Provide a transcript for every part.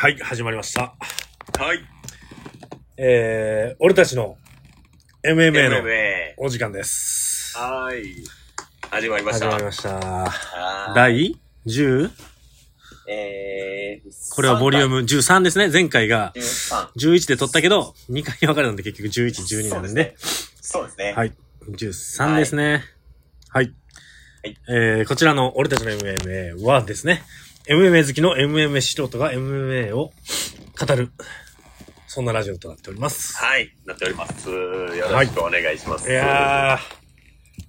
はい、始まりました。はい。えー、俺たちの MMA の。お時間です。はい。始まりました。始まりました。第 10? えー、これはボリューム13ですね。前回が13。11で撮ったけど、2回分かれたんで結局11、12なんで。そうですね。はい。13ですね。はい。はいえー、こちらの俺たちの MMA はですね、MMA 好きの MMA 素人が MMA を語る、そんなラジオとなっております。はい。なっております。よろしくお願いします。いや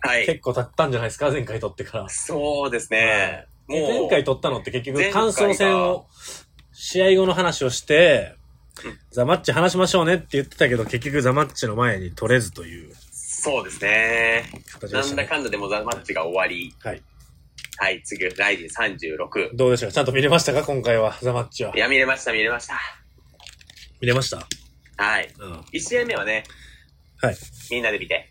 ー、はい。結構経ったんじゃないですか前回撮ってから。そうですね。もう、前回撮ったのって結局感想戦を、試合後の話をしてうん、ザマッチ話しましょうねって言ってたけど、結局ザマッチの前に取れずというそうですね。なんだ。かんだでもザマッチが終わり。はい。はい。次、ライジン36。どうでしょう？ちゃんと見れましたか？今回は、ザマッチは。いや、見れました、見れました。見れました？はい。うん。1試合目はね、はい。みんなで見て。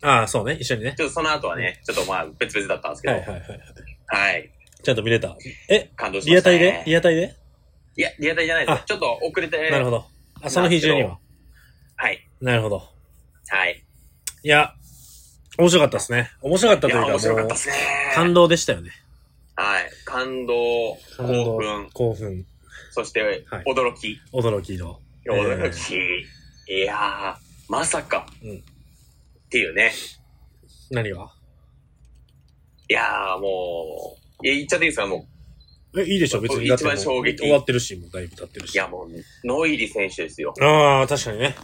ああ、そうね。一緒にね。ちょっとその後はね、ちょっとまあ別々だったんですけど。はいはいはいはい。はい。ちゃんと見れた？え、感動しました、ね。リアタイで？リアタイで？いや、リアタイじゃないですあ。ちょっと遅れて。なるほど。あ、その日中には。はい。なるほど。はい。いや、面白かったですね。面白かったというか、面白かもうったですね。感動でしたよね。はい。感動、興奮、興奮、そしてはい、驚き。驚きの。驚き。いやー、まさか。うんっていうね。何が？いやー、もう、いや、言っちゃっていいですか？もえ、いいでしょ別に。一番衝撃終わってるし、もうだいぶ経ってるう。し。いや、もう、ノイリ選手ですよ。ああ、確かにね。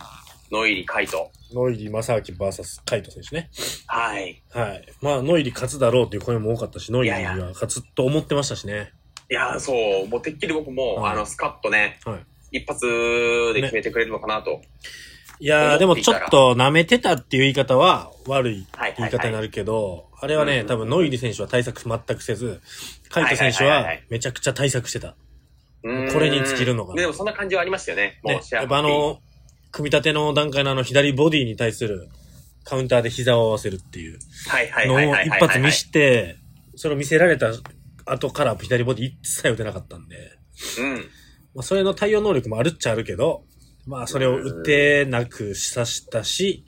ノイリカイト。ノイリー正明 VS カイト選手ね。はい。はい。まあ、ノイリー勝つだろうっていう声も多かったし、ノイリーいやいは勝つと思ってましたしね。いやー、そう、もうてっきり僕も、はいあの、スカッとね、はい。一発で決めてくれるのかなと。いやー、でもちょっと舐めてたっていう言い方は悪いはい言い方になるけど、あれはね、うん多分ノイリー選手は対策全くせず、カイト選手ははいはいはいはいめちゃくちゃ対策してた。うーんこれに尽きるのかなでもそんな感じはありましたよね。もねう、やっぱあの、組み立ての段階のあの左ボディに対するカウンターで膝を合わせるっていうのを。一発見して、それを見せられた後から左ボディ一切打てなかったんで、うん。まあ、それの対応能力もあるっちゃあるけど、まあ、それを打てなくさしたし、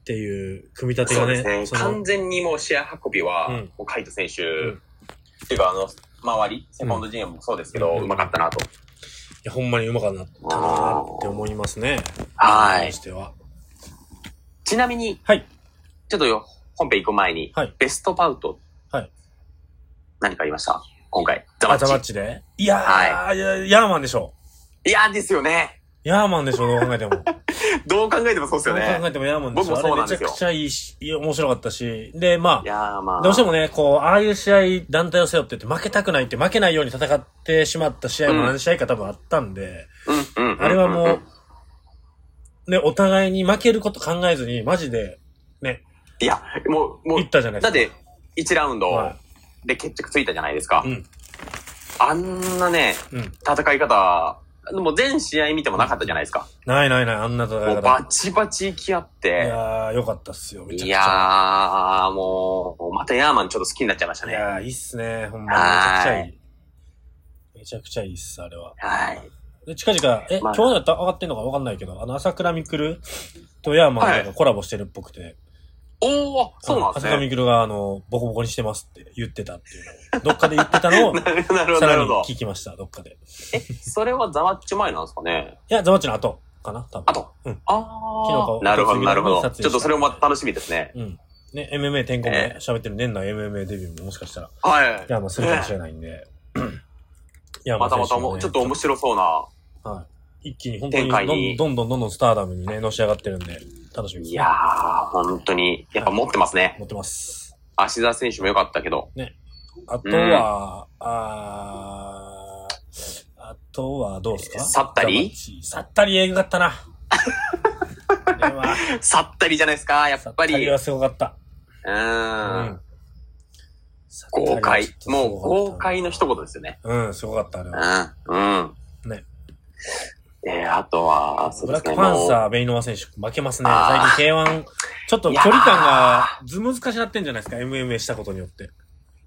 っていう組み立てがね、そうですね。完全にもう試合運びは、うんもうカイト選手、んっていうかあの、周り、セコンド陣もそうですけど、うんうまかったなと。いや、ほんまにうまかったなって思いますね。はいしては。ちなみに、はい。ちょっとよ、本編行く前に、はいベストバウト、はい。何かありました？今回。ザマあ、ザマッッチ。チで？いやー、いやヤーマンでしょ。いや、ですよね。ヤーマンでしょ、どう考えても。どう考えてもそうですどうよね。考えてもヤーマンでしょ。僕もそうなんですよめちゃくちゃいいし、面白かったし。で、まいやーまあ。あ、どうしてもね、こう、ああいう試合、団体を背負ってて負けたくないって、負けないように戦ってしまった試合も何試合か多分あったんで、うん、うん、うん。あれはもんう、ね、お互いに負けること考えずに、マジで、ね、いや、もう、もいっう、たじゃないですか。だって、1ラウンドはで決着ついたじゃないですか。うんあんなね、うん。戦い方、でも全試合見てもなかったじゃないですか。ないないない、あんな戦い方。もうバチバチ行き合っいて、やー、よかったっすよ、めちゃくちゃ。いやー、もう、またヤーマンちょっと好きになっちゃいましたね。いやー、いいっすね、ほんまに。めちゃくちゃいい。めちゃくちゃいいっす、あれは。はい。で、近々、え、まあ今日だったら上がってんのかわかんないけど、あの、朝倉未来とヤーマンがコラボしてるっぽくて、おー、そうなんですね。未来が、あの、ボコボコにしてますって言ってたっていうのを、どっかで言ってたのを、なるほど、なるほど、さらに。聞きました、どっかで。え、それはザワッチ前なんですかね？いや、ザワッチの後かな、多分。あと。うん。あ昨日かー。なるほど、なるほど。ちょっとそれも楽しみですね。うん。ね、MMA 転向もえ喋ってる年内 MMA デビューももしかしたら、はい。ヤーマンするかもしれないんで。ヤーマまたまたもう、ちょっと面白そうな。はい。一気に本当に展開にどんどんどんどんスターダムにね、のし上がってるんで、楽しみです、ね。いやー、本当に、やっぱ持ってますね。持ってます。芦田選手も良かったけど。あとは、あーあとはどうですか？サッタリザマッチサッタリ映画かったな。さったりじゃないですか、やっぱり。うサッタリはすごかった。うーん。。豪快もうった豪快の一言ですよね。うん、すごかった、あれは。うん。うん。ね。えー、あとは、そうですね。ブラックパンサー、ベイノワ選手、負けますね。最近 K1、ちょっと距離感がず難しくなってんじゃないですか、MMA したことによって。い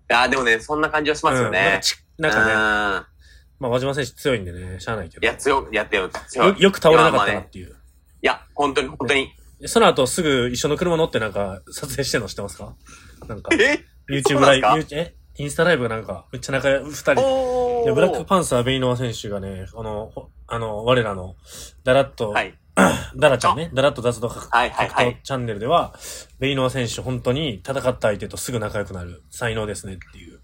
やーでもね、そんな感じはしますようんなんかね。ちなんかね、ね。まあ、和島選手強いんでね、しゃあないけど。いや、強い、やってよ、強い。よよく倒れなかったなっていう。いや、本当に本当に。その後すぐ一緒の車乗ってなんか撮影してんの知ってますか？なんか、え？YouTube ライブ、え？インスタライブなんか、めっちゃ仲良い、二人。ブラックパンサーベイノワ選手がね、あの、ほあの、我らの、ダラッと、はい。ダラちゃんね、ダラッと雑談格はいはいはい闘チャンネルでは、ベイノワ選手本当に戦った相手とすぐ仲良くなる才能ですねっていう。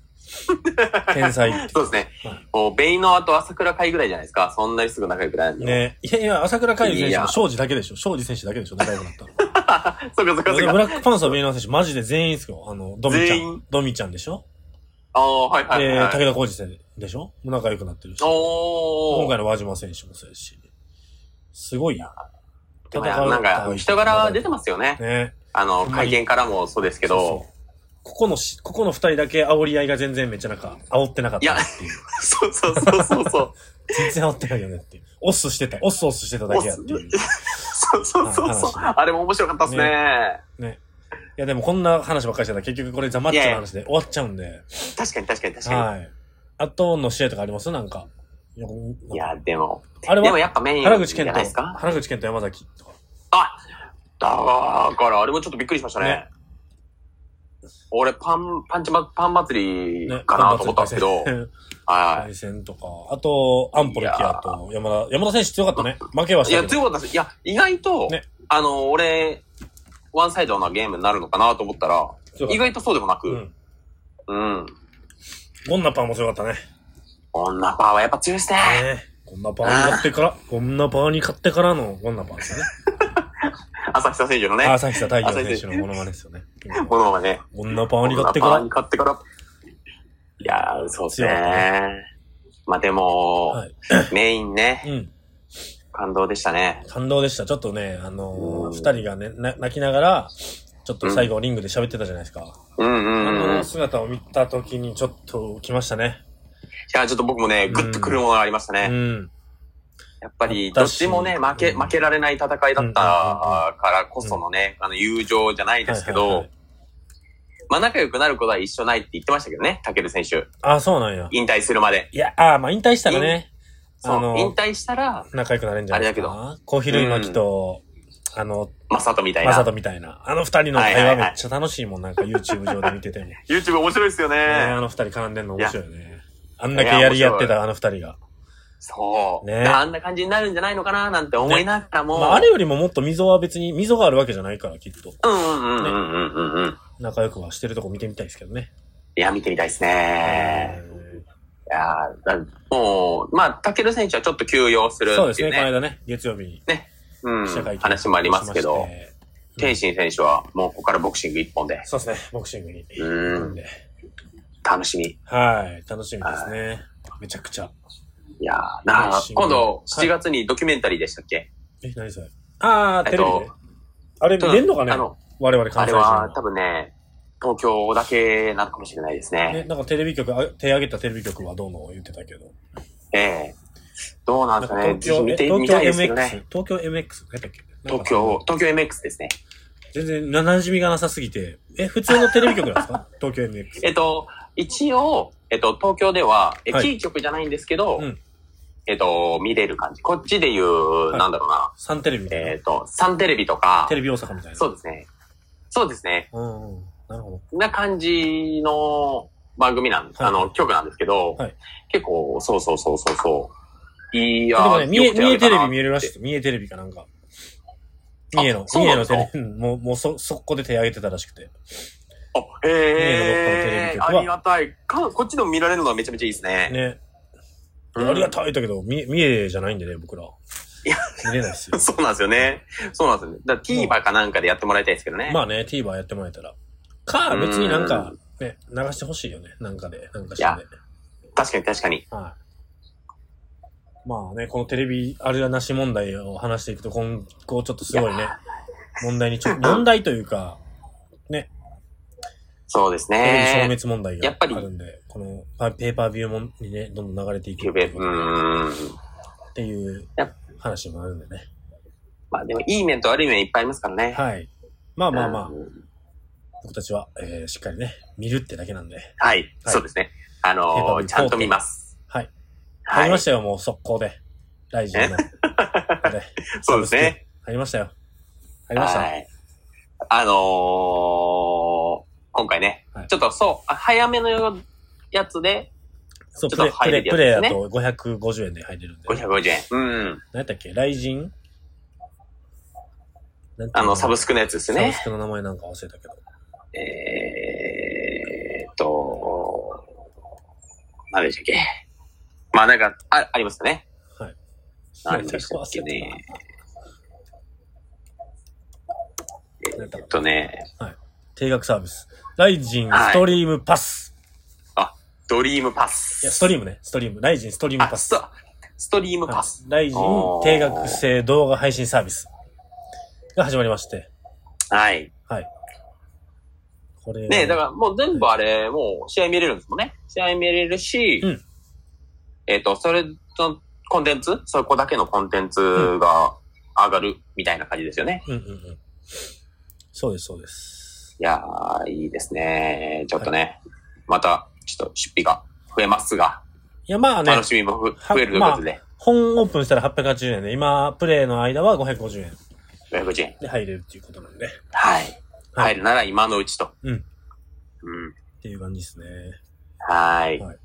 天才。そうですねはい。もう、ベイノアと朝倉海ぐらいじゃないですか。そんなにすぐ仲良くなるの。ねいやいや、朝倉海選手も庄司だけでしょ庄司選手だけでしょ仲良くなったの。そうかそうかそうか。ブラックパンサーベイノワ選手マジで全員ですよ。あの、ドミちゃん。ドミちゃんでしょああ、はいはいで、はい。武田浩二選手でしょ？仲良くなってるし。今回の和島選手もそうですし。すごいや。でもなんか、人柄出てますよね。ね。あの、会見からもそうですけどそうそ、うここのし、ここの二人だけ煽り合いが全然めっちゃなんか、煽ってなかったっていう。そうそうそうそうそう。全然煽ってないよねっていう。オッスしてた、オッスオッスしてただけやっていう。そうそうそうそう。話あれも面白かったですね。ね。いやでもこんな話ばっかりしてたら結局これザマッチョの話で終わっちゃうんで。確かに確かに確かはい。あとの試合とかあります？なんか。いやでも、あれは？でもやっぱメインじゃ原口健とないですか、原口健と山崎とか。あだから、あれもちょっとびっくりしましたね。ね俺、パン、パンチマ、パン祭りね。かなと思ったんですけど、は対戦とか。あと、アンポロキアと山田。山田選手強かったね。負けはしい。いや。強かったです。いや、意外と、ねあの、俺、ワンサイドなゲームになるのかなと思ったら、意外とそうでもなく、うん。うん。ゴンナパーも強かったね？こんなパワーはやっぱ強いですね。ねゴンナパーに勝ってから、ゴンナパーに勝ってからのゴンナパーですよね。朝日選手のね、朝日太陽選手のモノマネですよね。このままね、ゴンナパーに勝ってからこんなパワーに。勝ってから。いやー、そうです強かったね。まあでも、はい。メインね、うん。感動でしたね。感動でした。ちょっとね、あのーうん二人がね、な泣きながら、ちょっと最後リングで喋ってたじゃないですか。うんうんあうん。いの姿を見たときにちょっと来ましたね。や、ちょっと僕もね、グッとくるものがありましたうね。ん。やっぱり、どっちもね、負け、うん負けられない戦いだったからこそのね、あの、友情じゃないですけどはいはいはい、まあ仲良くなることは一緒ないって言ってましたけどね、タケル選手。あ、そうなんや。引退するまで。いや、あまあ引退したらね、そうあの、引退したら、仲良くなれんじゃないですか。あコーヒー類巻と、あの、マサトみたいな。マサトみたいな。あの二人の会話めっちゃ楽しいもん、なんか YouTube 上で見てても。ね YouTube 面白いですよね。あの二人絡んでんの面白いよね。あんだけやり合ってたあの二人が。そう。ねあんな感じになるんじゃないのかななんて思いながらも。まあ、あれよりももっと溝は別に、溝があるわけじゃないから、きっと。うんうんうんうんうんうんうん。仲良くはしてるとこ見てみたいですけどね。いや、見てみたいですね。うんいやもう、まあ、タケル選手はちょっと休養するそうですね、っていうね。この間ね、月曜日にうん記者会見話もありますけど。しまし、て。天心選手はもうここからボクシング一本で、そうですね、ボクシングに。うん。で。楽しみ。はい、楽しみですね。めちゃくちゃ。いやーな今度はい。7月にドキュメンタリーでしたっけ、え、何それ？あー、テレビで？えっと。あれ見れんのかね？あの、我々あれ関西人は多分ね、東京だけなのかもしれないですね、ね。なんかテレビ局、あ手挙げたテレビ局はどうの？言ってたけど。ええどうなんですかね。東京、ぜひ見て、え東京みたいですけど MX ね。東京 MX 東京、東京 MX ですね。全然馴染みがなさすぎて。え、普通のテレビ局なんですか？東京 MX。えっと、一応、えっと、東京では、え、はいキー局じゃないんですけど、うんえっと、見れる感じ。こっちで言う、いなんだろうな。サンテレビ。えっと、サンテレビとかテ、レビ大阪みたいな。そうですね。そうですね。うんうん。なるほな感じの番組なんです。はいあの、局なんですけど、はい結構、そうそうそうそうそう。いやど。でもね、ー、三重、よく手三重テレビ見えるらしい。三重テレビかなんか。三重の、三重のテレビ、う んもう、もうそ、速攻で手挙げてたらしくて。あ、へー、ビ局はありがたいか。こっちでも見られるのはめちゃめちゃいいですね。ね。うんありがたいだけど、三重、三重じゃないんでね、僕ら。いや見れないっすよ。そうなんですよね。そうなんですよね。だから TVer かなんかでやってもらいたいですけどね。まあね、TVer やってもらえたら。か、別になんか、ね、流してほしいよね。なんかで、なんかしてね。確かに確かに。はい。まあね、このテレビあるやなし問題を話していくと、今後ちょっとすごいね、問題にちょ、問題というか、そうですテレビ消ね。滅問題がやっぱりあるんで、このパペーパービューもにね、どんどん流れていくゆべ、うーん。っていう話もあるんでね。まあでもいい面と悪い面いっぱいありますからね。はい。まあまあまあ、うん僕たちは、えー、しっかりね、見るってだけなんで。はい。そうですね。あのーちゃんと見ます。はい。入りましたよ、もう速攻で。ライジンの。で そうですね。入りましたよ。入りました。はい。あのー、今回ね、はいちょっとそう、あ早めのやつでそう、ちプレプレ、プだと550円で入れるんで。550円。うん。何やったっけ？ライジン？あの、サブスクのやつですねサブス。クの名前なんか忘れたけど。えーっと、何でしたっけ？まあなんか、あ、ありますよね。はい。何でしたっけね。えっとね、定額サービス。ライジンストリームパス。ドリームパい、ス。や、ストリームね。ストリーム。ライジンストリームあ、パス。スト、ストリームパス。はいライジン定額制動画配信サービスが始まりまして。はい。はい。これ。ねだからもう全部あれ、もう試合見れるんですもんね。試合見れるし、うんえっ、と、それ、そのコンテンツ？そこだけのコンテンツが上がるみたいな感じですよね。うんうんうん。そうです、そうです。いやー、いいですね。ちょっとね、また、ちょっと出費が増えますが、いや、まあね楽、しみも増えるということで、本オープンしたら880円で、今、プレイの間は550円550円。で入れるっていうことなんで。はい。はい入るなら今のうちと。うん。うん。っていう感じですね。はい。はい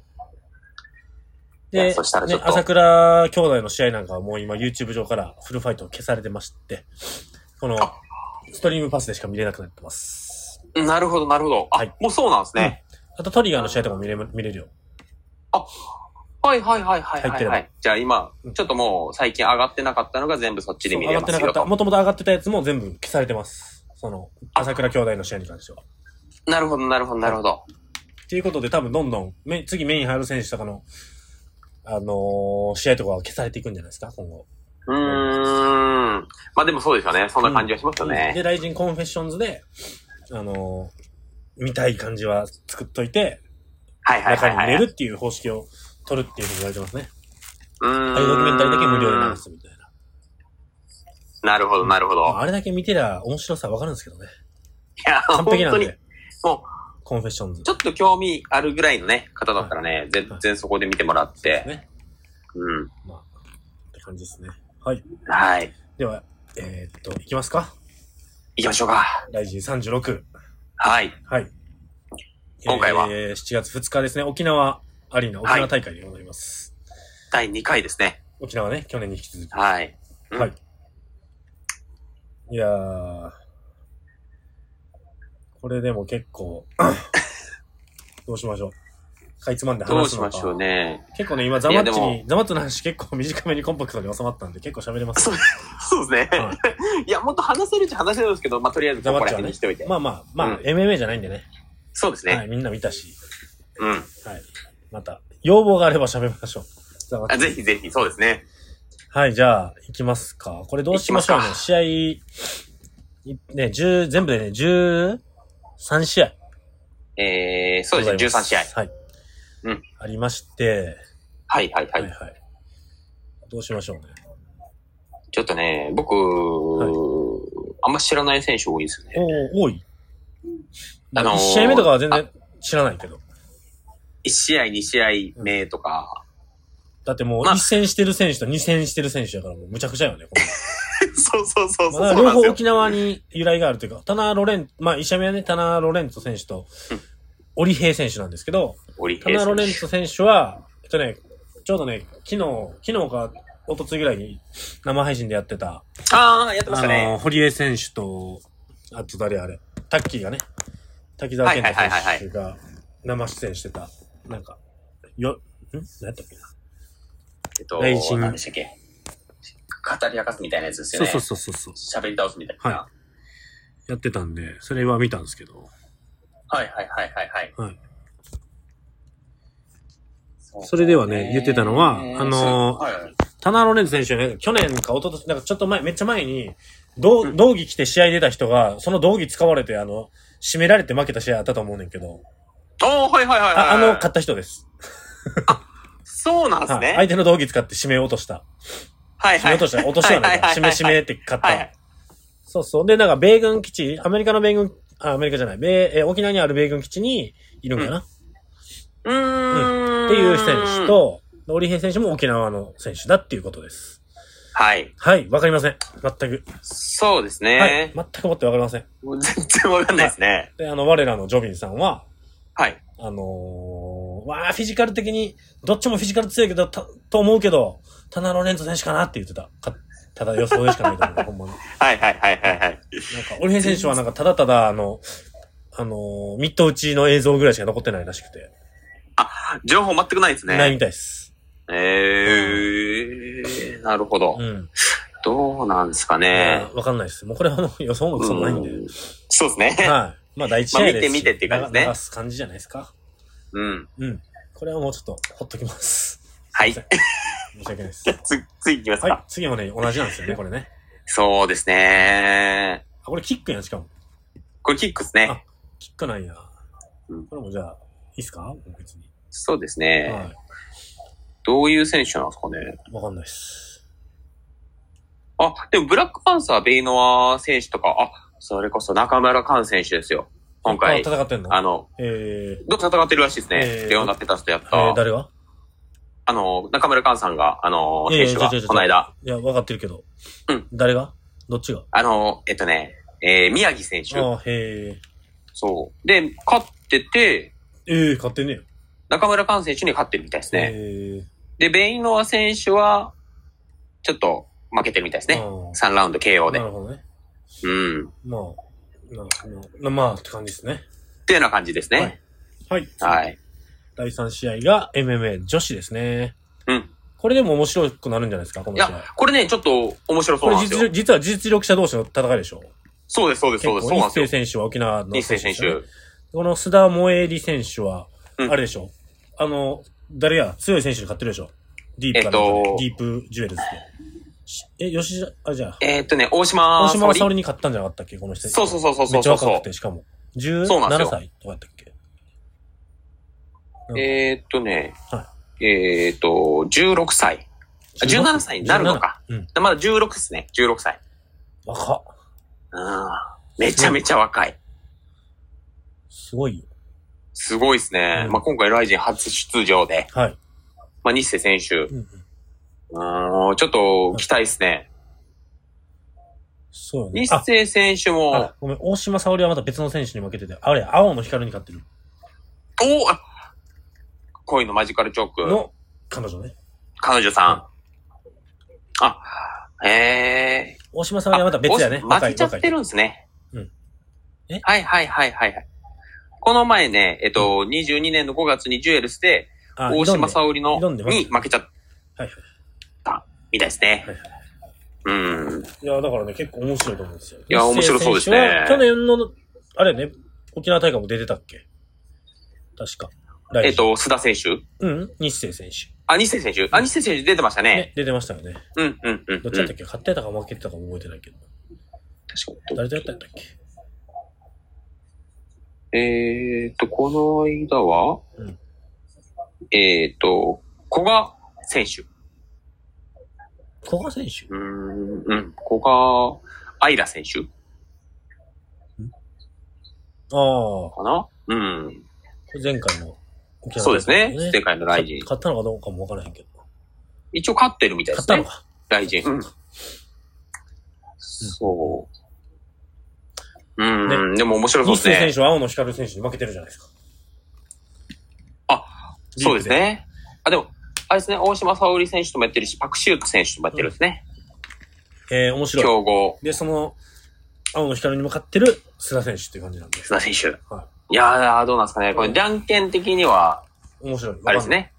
で、そしたらちょっとね朝倉兄弟の試合なんかはもう今 YouTube 上からフルファイト消されてまして、このあストリームパスでしか見れなくなってます。なるほど、なるほど。あ、はいもうそうなんですね。あとトリガーの試合とかも見れ見れるよ。はいはいはいはい入ってるはい、はい。じゃあ今うん、ちょっともう最近上がってなかったのが全部そっちで見れ上がってなかった。ますよと。もともと上がってたやつも全部消されてます。その、朝倉兄弟の試合に関しては。なるほど、なるほど、なるほど。っていうことで多分どんどん、め次メイン入る選手とかの、あのー試合とかは消されていくんじゃないですか、今後。うーん。まあでもそうですよね。そんな感じはしますよで、ね。 RIZIN CONFESSIONS で、あのー見たい感じは作っといて、はいはい中に入はいはい。れるっていう方式を取るっていうふうに言われてますね。うーん。ああいうドキュメンタリーだけ無料で流すみたいな。なるほど、なるほど。あれだけ見てりゃ面白さわかるんですけどね。いや、完璧なん本当にで、、もコンフェッションズう、ち。ょっと興味あるぐらいのね、方だったらね、全然そこで見てもらって。ね。うん。まあ、って感じですね。はい。はい。では、えーっと、いきますか。行きましょうか。 RIZIN 36。はい。はい。今回は？えー、7月2日ですね。沖縄アリーナ、沖縄大会でございます。第2回ですね。沖縄ね、去年に引き続き。はい。うんはい。いやー、これでも結構、どうしましょう。かいつまんでどう話すのか。しましょうね。結構ね、今ザマッチいやに、ザマッチの話結構短めにコンパクトに収まったんで結構喋れます、そうですね。、は いや、もっと話せるっちゃ話せるんですけど、まあ、とりあえずここら辺にしておいて。まあまあ、まあ、うん MMA じゃないんでね。そうですね。はい、みんな見たし。うん。はい。また、要望があれば喋りましょう。ザマッチあぜひぜひ、そうですね。はい、じゃあ、行きますか。これどうしましょうね行き。試合、いね、10、全部でね、13試合。えー、そうですね、13試合。はい。うん。ありまして、はいはいはい。はいはい。どうしましょうね。ちょっとね、僕、あんま知らない選手多いですよね。お多い。あのー1試合目とかは全然知らないけど。1試合、2試合目とか、だってもうまあ1戦してる選手と2戦してる選手だからもうむちゃくちゃよね。こ そうそうそうそう。両方沖縄に由来があるというか、タナ・ロレン、まあ1試合目はね、タナ・ロレンツォ選手とうん、オリヘイ選手なんですけど、タナ・ロレン選ツォ選手は、えっとね、ちょうどね、昨日、昨日か、一昨日ぐらいに生配信でやってた、手。ああ、やってましあたね。の、堀江選手と、あと誰あれ、タッキーがね、滝沢健太選手が生出演してた、なんか、よ、ん？何やったっけなえっと、何でしたっけ？語り明かすみたいなやつですよね。そうそうそうそうそう。喋り倒すみたいな。はやってたんで、それは見たんですけど、はいはいはいはいはい。はい。それではね言ってたのはあのーはいはいタナロレンズ選手ね、去年か一昨年なんかちょっと前、めっちゃ前に、道道着着て試合出た人が、その道着使われて、あの、締められて負けた試合あったと思うねんけど、おー、はいはいはいはい。ああの、勝った人です。そうなんですね。はい相手の道着使って締め落とした。はいはい。落とした。落としはないか。締め締めって勝った。はいはい。そうそう。で、なんか、米軍基地、アメリカの米軍、あ、アメリカじゃない、米、え、沖縄にある米軍基地にいるんかな、うーん。っていう選手。と、で織平選手も沖縄の選手だっていうことです。はい。はい、わかりません。全く。そうですはいね。。全くもってわかりません。もう全然わかんないですね。で、あの、我らのジョビンさんは、はい。あのー、わあ、フィジカル的に、どっちもフィジカル強いけど、たと思うけど、タナロレンツ選手かなって言ってた。かただ予想でしかないと思う。ほんまに。はいはいはいはいはい。なんか、オリヘン選手はなんか、ただただ、あの、あのー、ミット打ちの映像ぐらいしか残ってないらしくて、情報全くないですね。ないみたいです。えー、なるほど。うん。どうなんですかいねや。わかんないです。もうこれはもう予想もそんないんで。うんそうですね。はい。まあ、第一試合ですし。まあ見て見てっていう感じですね流す感じじゃないですか。うん。うん。これはもうちょっと、ほっときます。はい。申し訳ないです。じゃあ、つ、次行きますか？はい。次もね、同じなんですよね、これね。そうですね。あ、これキックやん、しかも。これキックですねあ。キックなんや。うんこれもじゃあ、いいっすか？別に。そうですね。はどういう選手なんですかね？い。わかんないっす。あ、でもブラックパンサー、ベイノア選手とか、あ、それこそ中村寛選手ですよ。今あ回、戦ってんの？あの、えどう戦ってるらしいですね。えーレオナ・ペタスとやっー、えた。ー、誰が？あの、中村寛さんが、あの、選手がこの間、いや、わかってるけど。うん。誰が？どっちが？あの、えっとね、えー、宮城選手。ああ、へえ。そう。で、勝ってて、ええ勝ってんねや。中村寛選手に勝ってるみたいですね。えで、ベイノア選手は、ちょっと負けてるみたいですえね。3ラウンド KO でな。るほどね。うん。っまあ、ななまあ、って感じですね。ていうような感じですね。はい。はい。第3試合が MMA 女子ですね。うん。これでも面白くなるんじゃないですか、この試合いや。、これね、ちょっと面白そこれうなんですよ。実力実は実力者同士の戦いでしょ。そうです、そうです、そうです。そうなんですよ選手は沖縄の日清選手。この須田萌里選手は、うんあれでしょ。あの、誰や、強い選手に勝ってるでしょ。ディープえっとディープジュエルズで。しえ、吉田、あ、じゃあ、えーっとね、大島大島沙沙織織に勝ったんじゃなかったっけ？この人。そうそうそうそうめっちゃそうそう若くて、しかも。そうなんですよ17歳とかやったっけ？うんえーっとねは、えーっと、16歳。あ17歳になるのか。17うん。まだ16ですね、16歳。若っ。うん。めちゃめちゃ若い。すごいよ。すごいですね。うんまあ今回ライジン初出場で、はい。まあ日清選手、うんうん。うん、ちょっと期待ですね。そうよね。日清選手あもあ、ごめん、大島沙織はまた別の選手に負けてて、あれ、青の光に勝ってるおあ恋のマジカルチョーク、の彼女ね。彼女さん。あ、へえ。大島沙織はまた別やね。あ負けちゃってるんですね。うんえ？はいはいはいはいはい。この前ね、えっと、22年の5月にジュエルスで、あ大島沙織の挑んで、に負けちゃっはいはい。たみたいですね。はいはいうん。いや、だからね、結構面白いと思うんですよ。いや面白そうですね去年の、あれね、沖縄大会も出てたっけ？確か。えっと、須田選手？うん、日清選手。あ、日清選手？あ、日清選手出てましたね。ね、出てましたよね。うん、うん、うん。どっちだったっけ、勝ってたか負けてたかも覚えてないけど。確か誰とやったんだっけ？に。えーっと、この間は、うんえーっと、古賀選手。古賀選手？うーん、うん。古賀愛良選手？ああ、かな？うん。前回の沖縄そうですね。大会世界のライジン。勝ったのかどうかもわからへんけど。一応勝ってるみたいですね。勝ったのか。ライジン。うん。そう。うん、でも面白そうですね。選手は青の光選手に負けてるじゃないですか。あ、そうですね。あ、でも、あれですね、大島沙織選手ともやってるし、パクシュート選手ともやってるんですね。えー、面白い。強豪、で、その、青の光に向かってる須田選手っていう感じなんで。須田選手。はいやー、どうなんですかね。これ、じゃんけん的には、面白い。あれです。ね。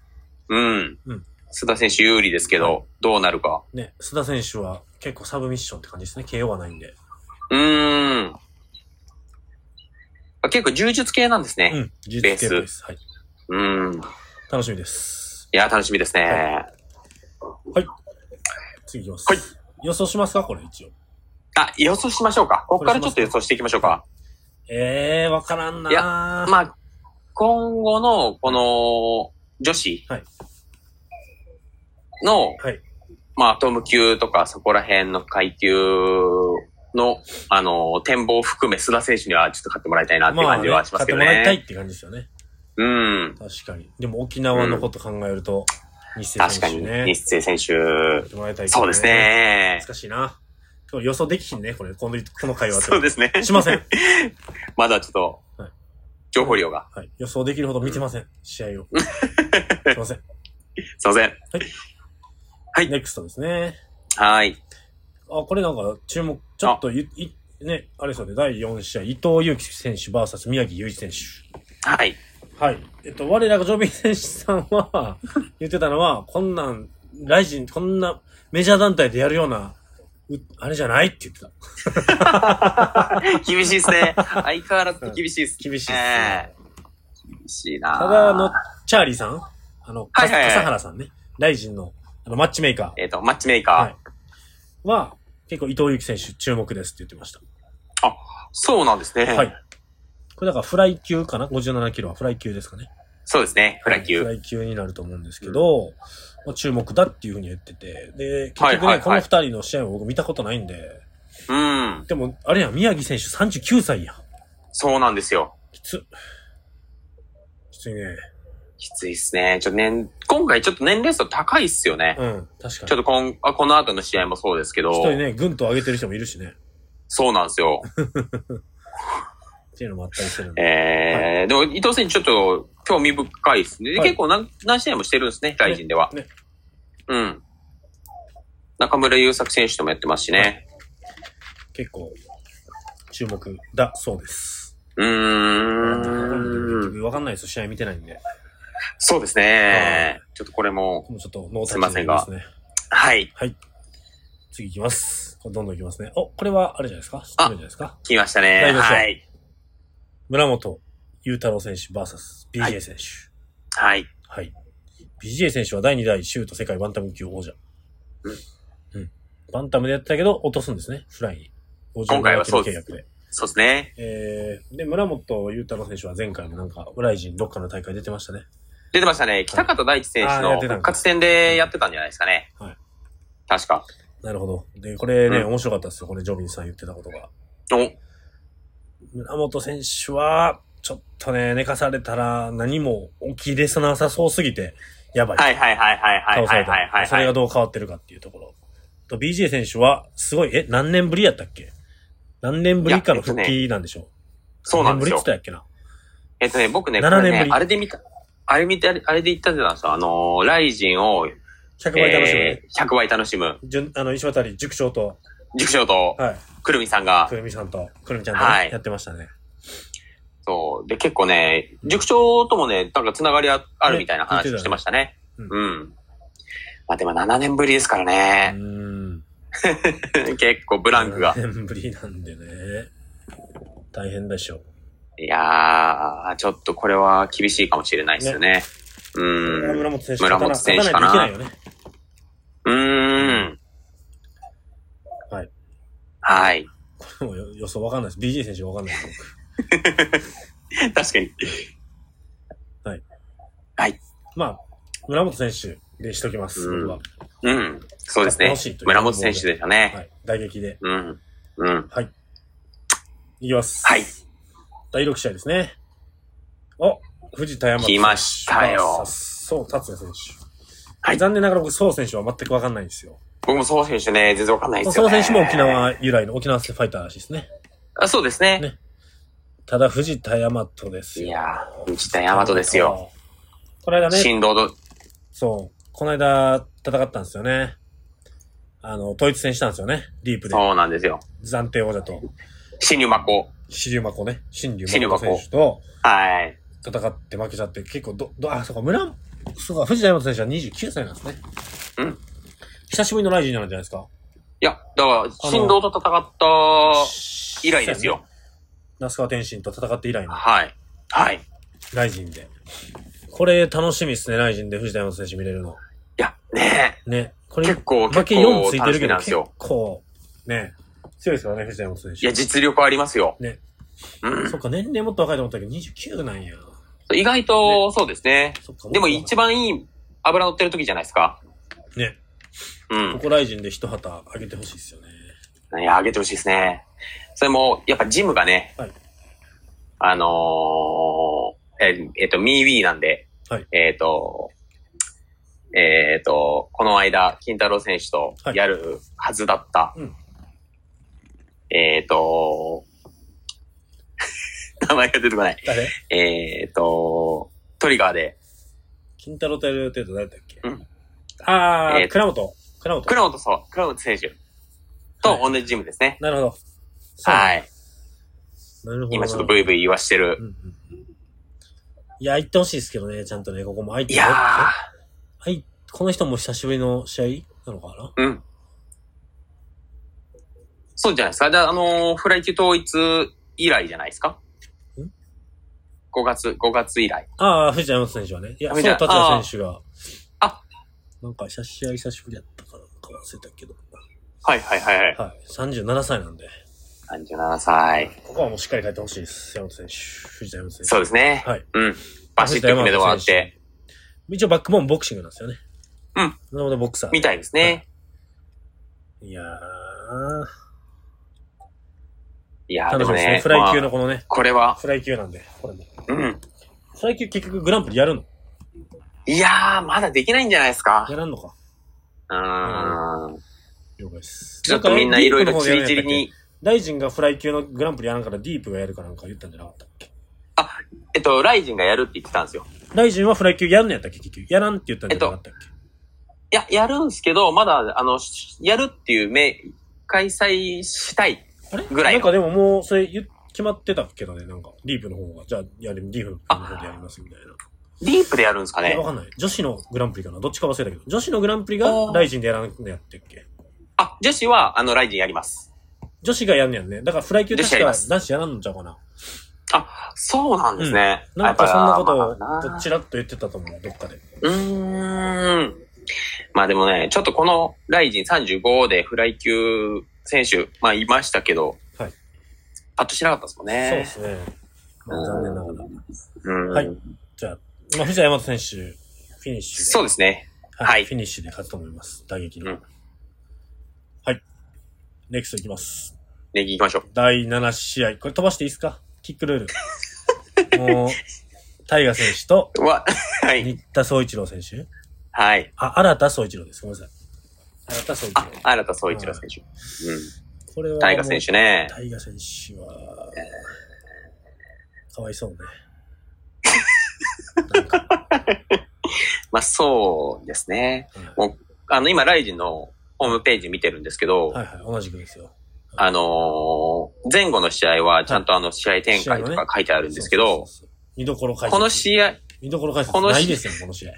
うん。うん須田選手有利ですけど、はいどうなるか。ね、須田選手は結構サブミッションって感じですね。KO はないんで。うーん。あ結構柔術系なんですね。うん。実系っぽいです。はい。うん。い楽しみです。やー、楽しみですね。はい。次いきます。はい。予想しますか？これ一応。あ、予想しましょうか。ここからちょっと予想していきましょうか。えー、わからんないやままあ、今後の、この、女子はいの、はい。まあ、アトム級とかそこら辺の階級の、あの、展望を含め、須田選手にはちょっと勝ってもらいたいなっていうまあ、ね、感じはします勝ってけどね。もらいたいって感じですよね。うん。確かに。でも沖縄のこと考えると、日清確かに、選手ね。日清選手。そうです。ね。難しいな。今日予想できひんね、これ。今度、この回は。そうですね。しません。まだちょっとはい、情報量が。はい。予想できるほど見てません。試合を。すいません。すいません。はいネクストですね。はい。あ、これなんか注目、ちょっとい、いね、あれですよね、第4試合、伊藤祐樹選手 VS 宮城雄一選手。はい。はい。えっと、我らがジョビン選手さんは、言ってたのは、こんなん、ライジン、こんなメジャー団体でやるような、うあれじゃないって言ってた。厳しいですね。相変わらず厳しいです。厳しいですえね。え厳しいなただ、あの、チャーリーさんあの、かはいはいはい笠原さんね。ライジンの、あの、マッチメーカえっ、と、マッチメーカー。はいーは、結構伊藤祐樹選手注目ですって言ってました。そうなんですね。はい。これだからフライ級かな ?57 キロはフライ級ですかね。そうですね。フライ級。フライ級になると思うんですけど、まあ、注目だっていうふうに言ってて、で、結局ね、はいはいはいこの二人の試合を僕見たことないんで、うん。でも、あれやん、宮城選手39歳やん。そうなんですよ。きつ。きついね。きついっすね。ちょっとね、今回ちょっと年齢層高いっすよね。うん、確かに。ちょっとこんあこの後の試合もそうですけど一、人ね、ぐんと上げてる人もいるしね。そうなんですよ。っていうのもあったりするんで。えー、でも伊藤選手ちょっと興味深いっすね。ではい結構何何試合もしてるんですね、大臣では。ね。うん。中村優作選手ともやってますしね。結構、注目だそうです。うーん。わかんないです試合見てないんで。そうですね。ちょっとこれも、もうちょっとノータッチすいませんがですね。はい。はい。次行きます。どんどん行きますね。お、これはあれじゃないですか？知ってるんじゃないですか？来ましたね。はい。村本裕太郎選手 VS BJ 選手。はい。はい。BJ 選手は第2代シュート世界バンタム級王者。うん。うん。バンタムでやってたけど、落とすんですね、フライに。今回はそうです57契約で。そうですね。えー、で、村本裕太郎選手は前回もなんか、ウライジンどっかの大会出てましたね。出てましたね。北方大地選手の復活戦でやってたんじゃないですかね。はい。確か。なるほど。で、これね、うん面白かったですよ。これ、ジョビンさん言ってたことが。お、村本選手は、ちょっとね、寝かされたら何も起きれなさそうすぎて、やばい。はいはいはいはいはい倒された。はいはいはい。それがどう変わってるかっていうところ。と、BJ 選手は、すごい、え、何年ぶりやったっけ？何年ぶりかの復帰なんでしょう、そうなんですよ何年ぶりって言ったっけな？えっとね、僕ね、7これね年ぶり、あれで見た、あれ見て、あれで言ったんですよ。あのー、ライジンを、?100 倍楽しむ、えー、100倍楽しむ。順あの、石渡塾長と、塾長と、はい、くるみさんがく、るみさんと、くるみちゃんとね、はいやってましたね。そう。で、結構ね、塾長ともね、なんかつながりああるみたいな話をしてましたね。うんうん。まあでも7年ぶりですからうね。ーん。結構ブランクが。7年ぶりなんでね。大変でしょう。いやー、ちょっとこれは厳しいかもしれないですよね。うん。村本選手村本選手かななね。うーん。はい。はい。これも予想わかんないです。BJ 選手わかんないです。確かに。まあ、村本選手でしときます、うん僕は。うん。そうですね楽しいという。村本選手でしたね。はい。大撃で。うん。うん。いきます。はい。第6試合ですね。お藤田山来ましたよそう、達也選手。はい残念ながら僕、宋選手は全くわかんないんですよ。僕もそう選手ね、全然わかんないですよね。宋選手も沖縄由来の沖縄ファイターらしいですね。あそうですね。ねただ、藤田山とですよ。いやー、藤田大和ですよ。。この間ね、振動と、そう、この間戦ったんですよね。あの、統一戦したんですよね。ディープで。そうなんですよ。暫定王者と、新入魔子。新竜真子ね。新竜真子選手とはい。戦って負けちゃって、結構ど、ど、あ、そうか、村、そうか、藤田山選手は29歳なんですね。うん。久しぶりのライジンなんじゃないですか。いや、だから、振動と戦った以来ですよ。那須川天心と戦って以来のはい。はい。いライジンで。これ楽しみですね、ライジンで藤田山選手見れるの。や、ねね。こえ。れ、結構、負け結構4ついてるけど、結なんですよ。構、ね、強いですからね、藤田山選手。いや、実力ありますよ。ね。うんそ。っか、年齢もっと若いと思ったけど、29なんや。意外と、そうですね。そっか。でも一番いい油乗ってる時じゃないですか。ね。うん。こ。こライジンで一旗上げてほしいですよね。いや、上げてほしいですね。それも、やっぱジムがね、はい。あのー、え、えっと、ミーウィーなんで、はい。えっと、えっ、と、この間、金太郎選手とはい。やるはずだった、うん。えっ、と、名前が出てこない。誰？えっ、と、トリガーで、金太郎とやる予定と誰だっけ？うんあー、えー倉本。倉本。倉本そう、倉本選手と同じチームですね。なるほど。はい。なるほどな。今ちょっとブイブイ言わしてるうん。うんうん。いや、行ってほしいですけどね、ちゃんとね、ここも相手いやはい、この人も久しぶりの試合なのかな？ー、うん。そうじゃないですか。じゃあ、あのーフライ級統一以来じゃないですか？ん ?5 月、5月以来。ああ、藤田山本選手はね。いや、そう、藤田達也選手が。あなんか、試合久しぶりやったかなんか忘れたけど。はいはいはいはい。はい。37歳なんで。37歳。ここはもうしっかり帰ってほしいです。山本選手。藤田山本選手。そうですね。はい。うん。バシッと決めてもらって。。一応バックボーンボクシングなんですよね。うん。なるほど、ボクサー。みたいですね。いやー、いやー楽しみですね。フライ級まあのこのね、これは、フライ級なんで、これも。うん。フライ級結局グランプリやるの？いやー、まだできないんじゃないですか。やらんのかうーん。了解です。ちょっとみんないろいろチリチリディープの方でやるんやったっけ？に。大臣がフライ級のグランプリやらんからディープがやるかなんか言ったんじゃなかったっけ？えっと、ライジンがやるって言ってたんですよ。大臣はフライ級やるんやったっけ？結局。やらんって言ったんじゃなかったっけ、いや、やるんすけど、まだ、あの、しやるっていうめ、開催したい。ぐらいのなんかでももう、それ決まってたけどね、なんか、ディープの方が、じゃあ、やる、ディープの方でやりますみたいな。ディープでやるんですかね？わかんない。女子のグランプリかなどっちか忘れたけど。女子のグランプリがあー大臣でやらんのやってっけ？あ、女子は、あの、ライジンやります。女子がやんねやんね。だからフライ級確か男子やらんのちゃうかな。あ、そうなんですね。なんかそんなことを、ちらっと言ってたと思う、どっかで。うーん。まあでもね、ちょっとこのライジン35でフライ級選手、まあいましたけど、はい。パッとしなかったですもんそうでね。すね。まあ、残念ながら。うん。はいじゃあ、まあ、藤田山本選手、フィニッシュで。そうですね。は。はいいフィニッシュで勝つと思います。打撃の。うんはい。ネクストいきます。ネギ行きましょう。第7試合。これ飛ばしていいですか？キックルール。もう、タイガ選手と、わ、はい。新田総一郎選手はい。あ、新田総一郎です。ごめんなさい。新田総一あ郎。、新田総一郎選手。これは。タイガ選手ね。タイガ選手は、かわいそうね。まあそうですね。はいもう、あの、今、ライジンのホームページ見てるんですけど、はいはい、同じくですよ。あのー前後の試合はちゃんとあの試合展開とか書いてあるんですけど見どころ解説。この試合、見どころ解説ないですよ、この試合。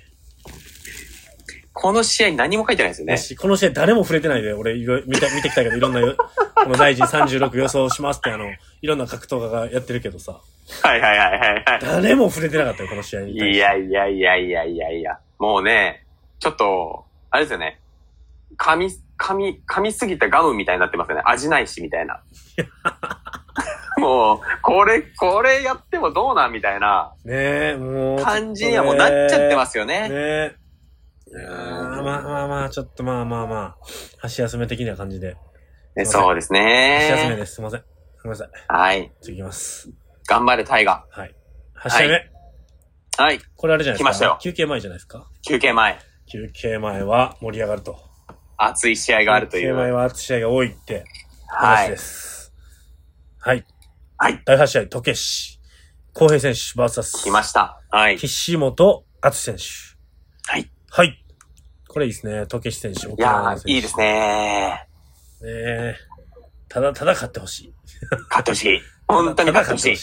この試合何も書いてないですよね。この試合誰も触れてないで、俺見て、見てきたけど、いろんなよ、この大臣36予想しますってあの、いろんな格闘家がやってるけどさ、はいはいはいはいは誰も触れてなかったよ、この試合にい。やいやいやいやいやいや。もうね、ちょっと、あれですよね。噛み、噛み、噛みすぎたガムみたいになってますよね。味ないしみたいな。もう、これ、これやってもどうなんみたいなねえ、もう。感じにはもうなっちゃってますすよね。ねえ。まあまあまあ、ちょっとまあまあまあ、箸休め的な感じで。ねそうです箸休めね。です。すいません。ごめんなさい。はい。次いきます。頑張れタイガはい。箸休め。ははい。これあれじゃないですか？来ましたよ休憩前じゃないですか？休憩前。休憩前は盛り上がると。熱い試合があるとい休憩前う。は熱い試合が多いってはい話で。す。はい。はい。第8試合、時計師。浩平選手、バーサス。来ました。はい。岸本敦選手。はい。はい。これいいですね。時計師選手。いやいいです。ねねえ。ただ、ただ勝ってほしい。勝ってほしい。本当に勝ってほしい。い。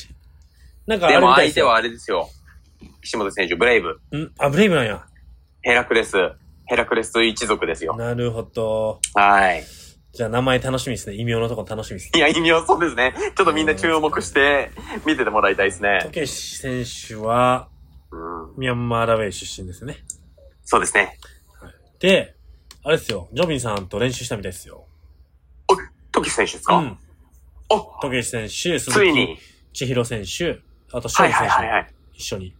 なんかあれでも相手はあれですよ。岸本選手、ブレイブ。ん？あ、ブレイブなんや。ヘラクレス。ヘラクレス一族ですよ。なるほど。はい。じゃあ名前楽しみですね。異名のとこ楽しみですね。いや、意味はそうですね。ちょっとみんな注目して見ててもらいたいですね。時計師選手は、うん。ミャンマーラウェイ出身ですね。そうですね。で、あれですよ。ジョビンさんと練習したみたいですよ。トキ選手ですか、うん。お時計師選手、鈴ついに木。千尋選手、あと、はい勝利選手はいはいはい。一緒に。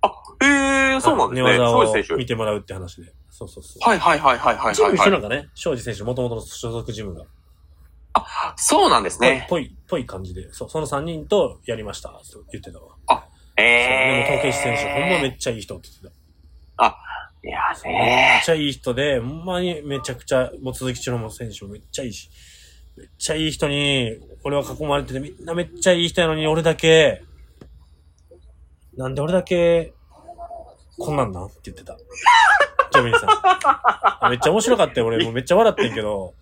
あ、ええー、そうなんですね。寝技を。見てもらうって話で。そうそうそう。はいはいはいはいはいジ。一緒なんかね、庄司選手、もともとの所属ジムが。そうなんですね。ぽい、ぽい感じで。そう、その3人とやりました。と言ってたわ。えそうでも、えー。東慶志選手、ほんまめっちゃいい人って言ってた。いやめっちゃいい人で、ほんまにめちゃくちゃ、もう鈴木千も選手もめっちゃいいし、めっちゃいい人に、俺は囲まれてて、みんなめっちゃいい人やのに、俺だけ、なんで俺だけ、こんなんなんって言ってた。ジョミンさん。めっちゃ面白かったよ。俺もうめっちゃ笑ってんけど、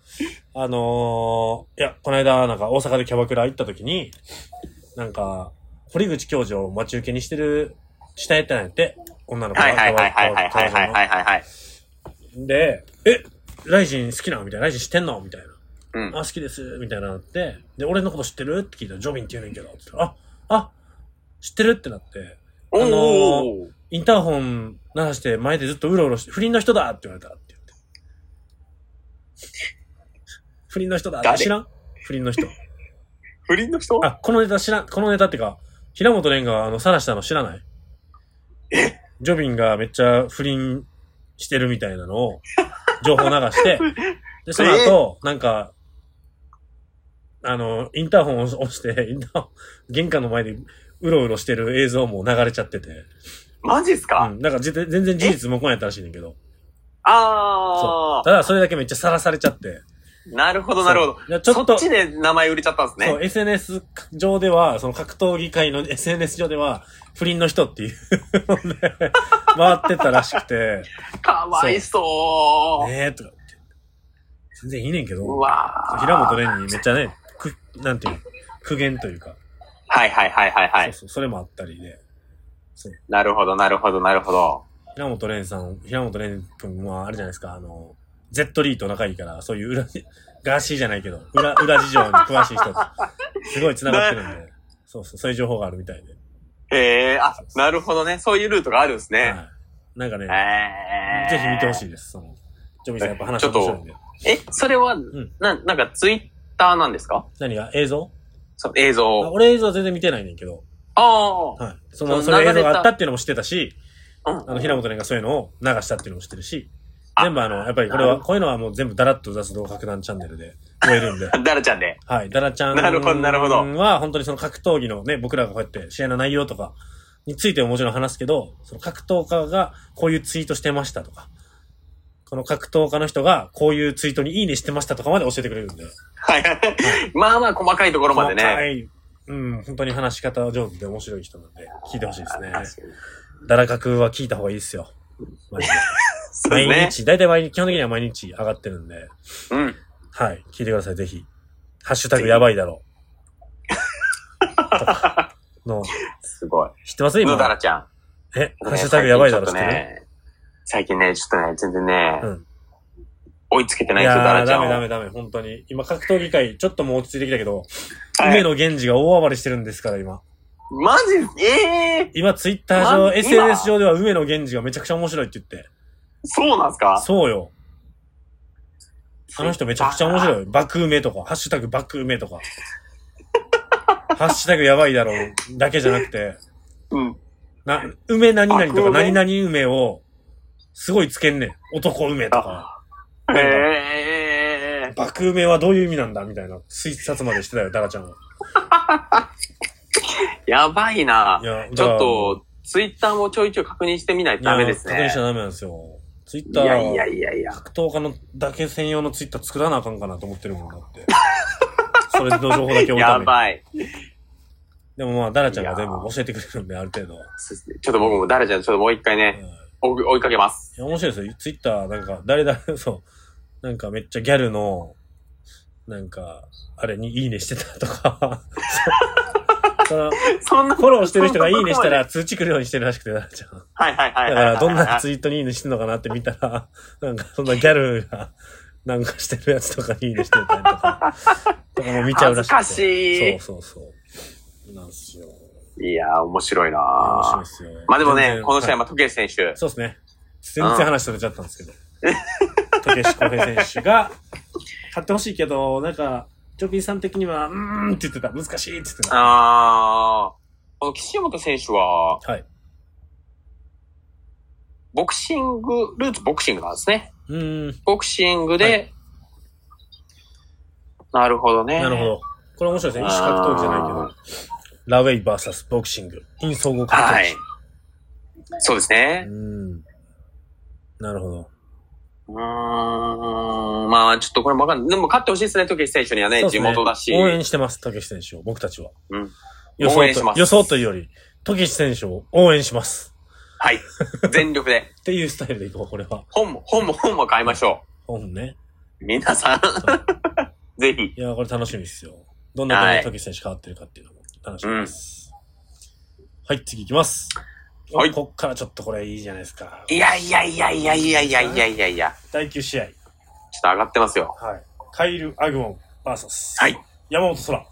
あのー、いや、この間、なんか大阪でキャバクラ行った時に、なんか、堀口教授を待ち受けにしてる、下やったんやって、女の子が。はいはいはいはいはいはいはいはいはい。で、え、ライジン好きなのみたいな。ライジン知ってんのみたいな。うん。あ、好きです。みたいなのって、で、俺のこと知ってるって聞いたら、ジョビンって言うねんけど。って言ったら、あ、あ、知ってるってなって、あのーインターホン鳴らして前でずっとうろうろして、不倫の人だって言われたって言って。不倫の人だって知らん不倫の人。不倫の人あ、このネタ知らん、このネタってか、平本蓮があの、晒したの知らないえジョビンがめっちゃ不倫してるみたいなのを、情報流して、で、その後、なんか、あの、インターホンを押して、インターホン、玄関の前でうろうろしてる映像も流れちゃってて、マジっすか、うん。だか全然事実無根やったらしいねんけど、あただそれだけめっちゃさらされちゃって、あ。なるほどなるほど。ちょっとそっちで名前売れちゃったんですそう、ね。SNS 上では、その格闘技界の SNS 上では、不倫の人っていうので、回ってたらしくて、かわいそう。ねえ、とかって。全然いいねんけど、うわー平本蓮にめっちゃね、く、なんていうの、苦言というか、はいはいはいはいはい。そうそう、それもあったりで、なるほどなるほどなるほど。平本蓮さん、平本蓮君はあれじゃないですか、あの、Z リーと仲いいから、そういう裏、ガーシーじゃないけど、裏、裏事情に詳しい人と、すごい繋がってるんで、そうそう、そういう情報があるみたいで。へえ、あ、なるほどね。そういうルートがあるんですね。はい。なんかね。ぜひ見てほしい。いです。その、ジョミーさんやっぱ話面白いんで。え、それは、んな、なんかツイッターなんですか？何が？映像？その映あ像。俺映像は全然見てないねんけど、ああ。はい。その、そその映像があったっていうのも知ってたし、うんあの、平本蓮がそういうのを流したっていうのも知ってるし、あ全部あの、やっぱりこれは、こういうのはもう全部ダラッと雑動格談チャンネルで終えるんで、ダラちゃんで。はい。ダラちゃんなるほどなるほどは本当にその格闘技のね、僕らがこうやって試合の内容とかについてももちろん話すけど、その格闘家がこういうツイートしてましたとか、この格闘家の人がこういうツイートにいいねしてましたとかまで教えてくれるんで。はい。まあまあ細かいところまでね。細かいうん、本当に話し方上手で面白い人なんで、聞いてほしいですね。ダラ格は聞いた方がいいですよ。マジで そうですね。毎日、大体毎日、基本的には毎日上がってるんで、うん。はい、聞いてください、ぜひ。ハッシュタグやばいだろう。の、すごい。知ってます？のダラ今。ちゃん。え、ハッシュタグやばいだろう知ってる、ね。最近ね、ちょっとね、全然ね、うん追いつけてないいんですよ、ダやー、ラちゃんを。ダメダメダメ、本当に。今、格闘技界、ちょっともう落ち着いてきたけど、はい梅野源氏が大暴れしてるんですから、今。マジええ今、ツイッター上、ま SNS 上では梅野源氏がめちゃくちゃ面白いって言って。そうなんすか？そうよ。あの人めちゃくちゃ面白い。爆梅とか、ハッシュタグ爆梅とか。ハッシュタグやばいだろうだけじゃなくて、うん。な、梅何々とか何々梅を、すごいつけんねん。男梅とか。へえ。爆梅はどういう意味なんだみたいな推察までしてたよ、ダラちゃんは。やばいないや、ちょっと、ツイッターもちょいちょい確認してみないとダメですねいや確認しちゃ。ダメなんですよ。ツイッターいやいやいやいや。格闘家のだけ専用のツイッター作らなあかんかなと思ってるもんだって。それの情報だけ追うた。やばい。でもまあ、ダラちゃんが全部教えてくれるんで、ある程度ちょっと僕もダラちゃん、ちょっともう一回うんね、追い追いかけます。いや、面白いですよ。ツイッター、なんか、誰だ、そう。なんかめっちゃギャルの、なんか、あれにいいねしてたとか。その、そんな。フォローしてる人がいいねしたら通知来るようにしてるらしくて、ダラちゃん。はいはいはい。だから、どんなツイートにいいねしてんのかなって見たら、なんか、そんなギャルが、なんかしてるやつとかにいいねしてたりとか、とかも見ちゃうらしくて。恥ずかしいそうそうそう。なんですよ。いやー、面白いな面白いーですよ。まあでもね、この試合、はいまあ、時計選手。そうですね。全然話それちゃったんですけど。竹志浩平選手が、勝ってほしいけど、なんか、ジョピーさん的には、うーんって言ってた。難しいって言ってた。あー、この岸本選手は、はい。ボクシング、ルーツボクシングなんですね。うーん。ボクシングで、なるほどね。なるほど。これ面白いですね。一種格闘技じゃないけど。ラウェイバーサスボクシング。イン総合格闘技。はい。そうですねう。ーん。なるほど。うーん、まあちょっとこれもわかんない。でも勝ってほしいですね、時計選手にはね、ね元だし。応援してます、竹内選手を、僕たちは。うん。予想応援しますと予想というより、竹内選手を応援します。はい。全力で。っていうスタイルでいこう、これは。本も、本も、本も買いましょ本ね。う。皆さん、ぜひ。いや、これ楽しみですよ。どんな感じで竹内選手変わってるかっていうのも楽しみです。はい、次行きます。はいこっからちょっとこれいいじゃないですか。いやいやいやいやいやいやいやいやいや。第9試合。ちょっと上がってますよ。はい。カイル・アグモン VS。はい。山本空。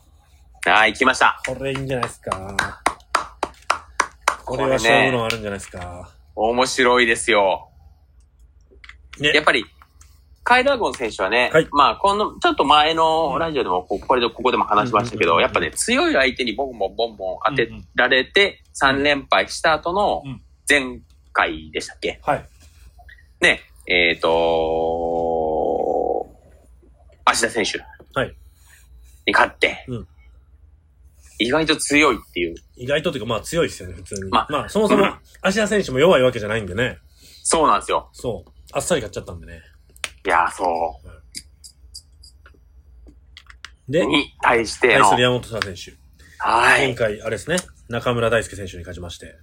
はい、来ました。これいいんじゃないですか。これは勝負のあるんじゃないですか。面白いですよ。ねやっぱり、カイル・アゴン選手はね、はいまあ、この、ちょっと前のラジオでも、ここれで、ここでも話しましたけど、やっぱね、強い相手にボンボンボンボン当てられて、3連敗した後のうん、前回でしたっけ？はい。ね、えっ、と芦田選手はい。に勝って、うん意外と強いっていう。意外とというか、まあ強いですよね、普通に。まあまあ、そもそもうん、芦田選手も弱いわけじゃないんでね。そうなんですよ。そう。あっさり勝っちゃったんでね。いやー、そでう。、に対しての対す、る山本沙選手。はい。今回、あれですね、中村大輔選手に勝ちまして。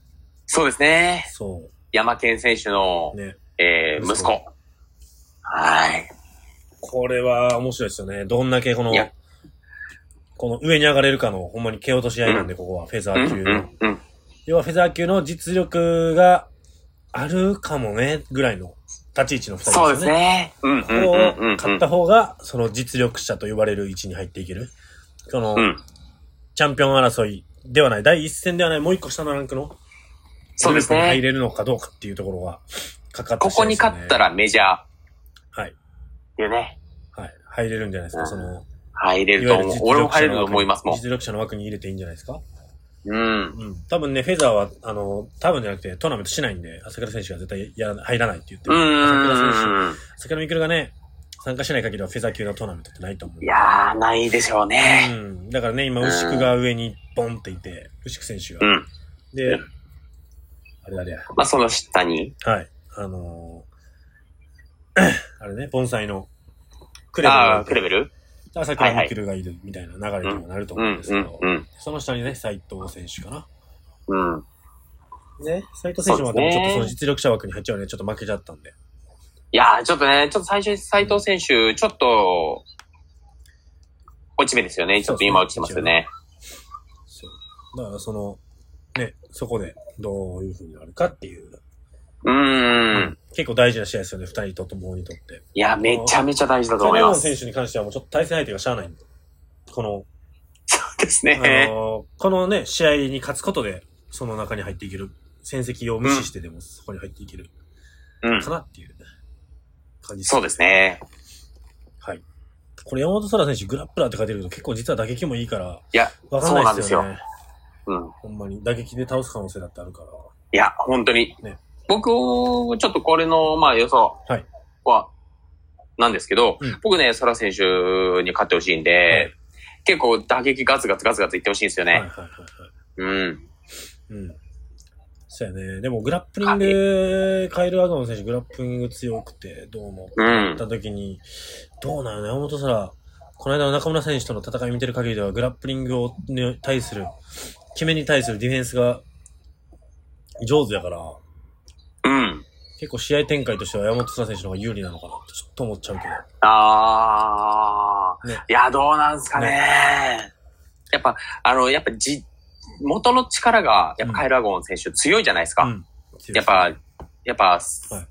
そうですね。そ山健選手のう。、ね。えー、息息子子。はい。これは面白いですよね。どんだけこのこの上に上がれるかの、ほんまに蹴落とし合いなんで、ここは、フェザうん、ー級の。うん、うん。要はフェザー級の実力があるかもね、ぐらいの立ち位置の二人ですよね。そうですね。うん、うん、こ。勝った方が、その実力者と呼ばれる位置に入っていける。この、うん。チャンピオン争いではない、第一戦ではない、もう一個下のランクの、そうですグループに入ね。れるのかどうかっていうところが、かかってここに勝ったら、メジャー。はい。っていうね。はい。入れるんじゃないですか、うんその、入れると思う。俺も入れると思いますもん。実力者の枠に入れていいんじゃないですかうん。うん。多分ね、フェザーは、あの、多分じゃなくて、トーナメントしないんで、朝倉選手が絶対やら入らないって言ってうる。朝倉選手、ん。朝倉未来がね、参加しない限りはフェザー級のトーナメントってないと思う。いやー、ないでしょううね。ん。だからね、今、牛久が上にボンっていて、牛久選手が。うん。でうん、あれだれや。まあ、その下に。はい。あのー あれね、盆栽の、クレベルああ、クレベル？朝倉未来がいるみたいな流れにもなるとうん、思うんですけど。その下にね、斉藤選手かな。うん。ね、斉藤選手もでもちょっとその実力者枠に入っちゃうね、ちょっと負けちゃったんで。いやー、ちょっとね、ちょっと最初に斉藤選手、ちょっと、落ち目ですよね。ちょっと今落ちてますよね。そう。だからその、ね、そこでどういう風になるかっていう。うーん。結構大事な試合ですよね、二人とともにとって。いや、めちゃめちゃ大事だと思います。選手に関してはもうちょっと対戦相手がしゃあないんで。この、そうですあね。のーこのね、試合に勝つことで、その中に入っていける。戦績を無視してでもそこに入っていける。うんか。なっていう感じそうですね。はい。これ山本空選手グラップラーって書いてるけど結構実は打撃もいいから、いや、わかんないですよね。うん。ほんまに打撃で倒す可能性だってあるから。いや、本当に。ね僕、ちょっとこれの、まあ予想はいは、なんですけど、うん僕ね、空選手に勝ってほしいんで、はい結構打撃ガツガツガツガツいってほしいんですよね。はいはいはいはい。うん。うん。そうやね。でもグラップリング、カイル・アガモン選手グラップリング強くて、どうも。うんった時に、どうなの山本空、この間の中村選手との戦い見てる限りでは、グラップリングを、に対する、決めに対するディフェンスが上手やから、うん。結構試合展開としては山本空選手の方が有利なのかなってちょっと思っちゃうけど。あー。ねいや、どうなんすかね。やっぱ、あの、やっぱじ、元の力が、やっぱカイル・アゴン選手強いじゃないですか。うん。やっぱ、やっぱ、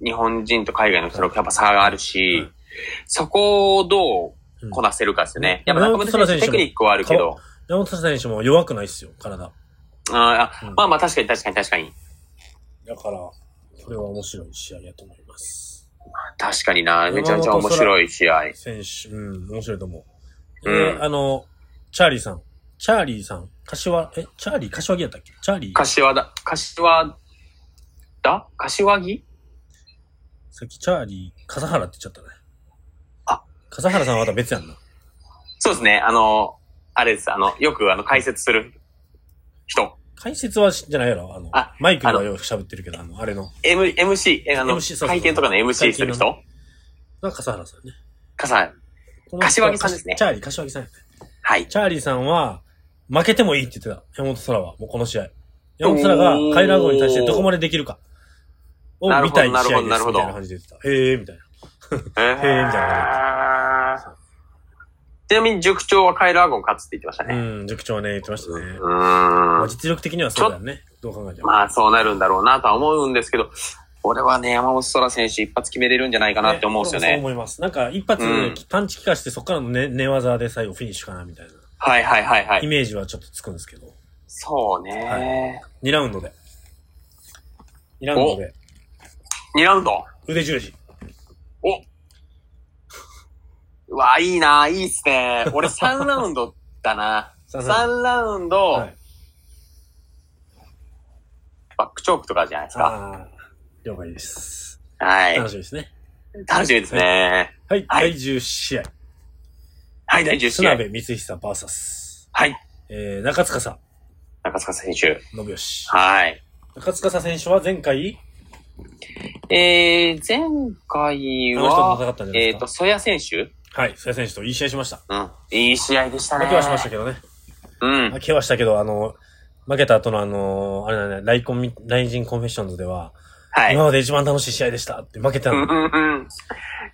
日本人と海外の人のやっぱ差があるし、はいそこをどうこなせるかですよね。うんやっぱ中村選手テクニックはあるけど、山本選手も弱くないっすよ、体。あーあうんまあまあ確かに確かに確かに。だから、これは面白い試合やと思います。確かにな、めちゃめちゃ面白い試合。選手、うん、面白いと思う。うんで、あの、チャーリーさん。チャーリーさん。柏、え、チャーリー柏木やったっけ？チャーリー。柏だ、柏だ柏木？さっきチャーリー、笠原って言っちゃったね。あ、笠原さんはまた別やんな。そうですね、あの、あれです、あの、よくあの解説する人。解説はしじゃないやろあの、あマイクではよく喋ってるけど、あの、あれの、M、MC、え、あの、MC そうそう会見とかの MC する人？が笠原さんね。かさん。この人柏木さんですねチャーリー、柏木さんやね。はい。チャーリーさんは、負けてもいいって言ってた。山本空は、もうこの試合。山本空がカイラー号に対してどこまでできるか。を見たい試合です。みたいなるほどな感じで言ってた。へえ、みたいな。えー へーみたいなちなみに塾長はカイルアゴン勝つって言ってましたね。うん、塾長はね、言ってましたね。うまあ。実力的にはそうだよね。どう考えても。まあそうなるんだろうなとは思うんですけど、俺はね、山本空選手一発決めれるんじゃないかなって思うんですよそうね。思います。なんか、一発うんパンチ効かして、そこからの寝寝技で最後フィニッシュかな、みたいな。はいはいはいはい。イメージはちょっとつくんですけど。そうね、2ラウンドで。2ラウンドで。2ラウンド？腕十字。おうわ、いいな、いいっすね。俺3ラウンドだな。三ラウ3ラウンド、はい。バックチョークとかじゃないですか。了解です。はい。楽しみですね。楽しみですね。はい。はい第10試合。はい、第10試合。砂部光久 VS、はい。えー、中塚さ中塚選手。信義。はい。中塚選手は前回、えー、前回は、戦っえっ、ですか？と、ソヤ選手はい。瀬谷選手といい試合しました。うん。いい試合でしたね。負けはしましたけどね。うん。負けはしたけど、あの、負けた後のあの、あれだね、ライコンミ、ライジンコンフェッションズでは、はい。今まで一番楽しい試合でしたって負けてたうんの。うんうん。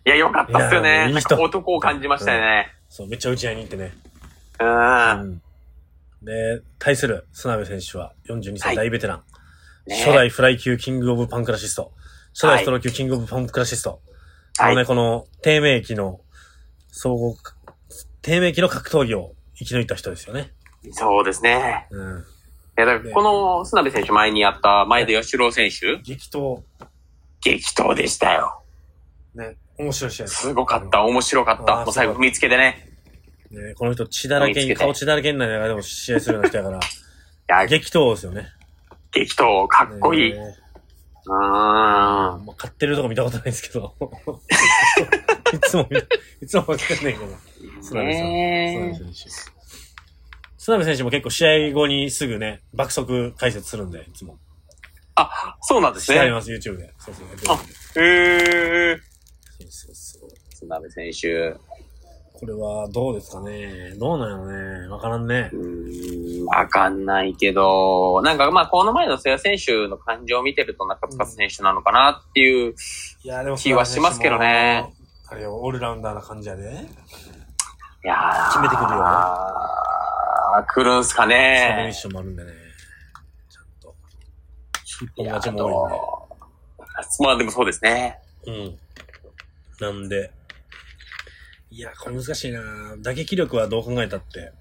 いや、よかったっすよいやね。いい人なんか男を感じましたよね。そう、めっちゃ打ち合いに行ってね。うん。うん。で、対する砂部選手は42歳はい大ベテラン。ね初代フライ級キングオブパンクラシスト。初代ストロー級キングオブパンクラシスト。あはいのね、。この低迷期の、総合、低迷期の格闘技を生き抜いた人ですよね。そうですね。うん。いや、だからこの砂部選手前にやった前田義郎選手、激闘、激闘でしたよ。ね、面白い試合です。すごかった。面白かった。もう最後踏みつけてね。ね、この人血だらけに、顔血だらけになりながらでも試合するような人やから、いや、激闘ですよね。激闘、かっこいい。うねーん。まあ、勝ってるとこ見たことないですけど。いつも見、いつも負けてんねんけど。砂部さん。ね砂部選手。砂部選手も結構試合後にすぐね、爆速解説するんで、いつも。あ、そうなんですね。してあります、YouTube で。そうそう。やってるんでへー。そうそうそう。砂部選手。これはどうですかねどうなんやろねわからんねう。ーん、わかんないけど、なんかまあ、この前の瀬谷選手の感情を見てると中塚選手なのかなっていう、いや、でも気はしますけどね。あれよ、オールラウンダーな感じやで。いやー決めてくるよあー来るんすかサブミッね。ションもあるんでね。ちゃんと。一本勝ちも多いんで。まあでもそうですね。うん。なんで、いや、これ難しいな打撃力はどう考えたって、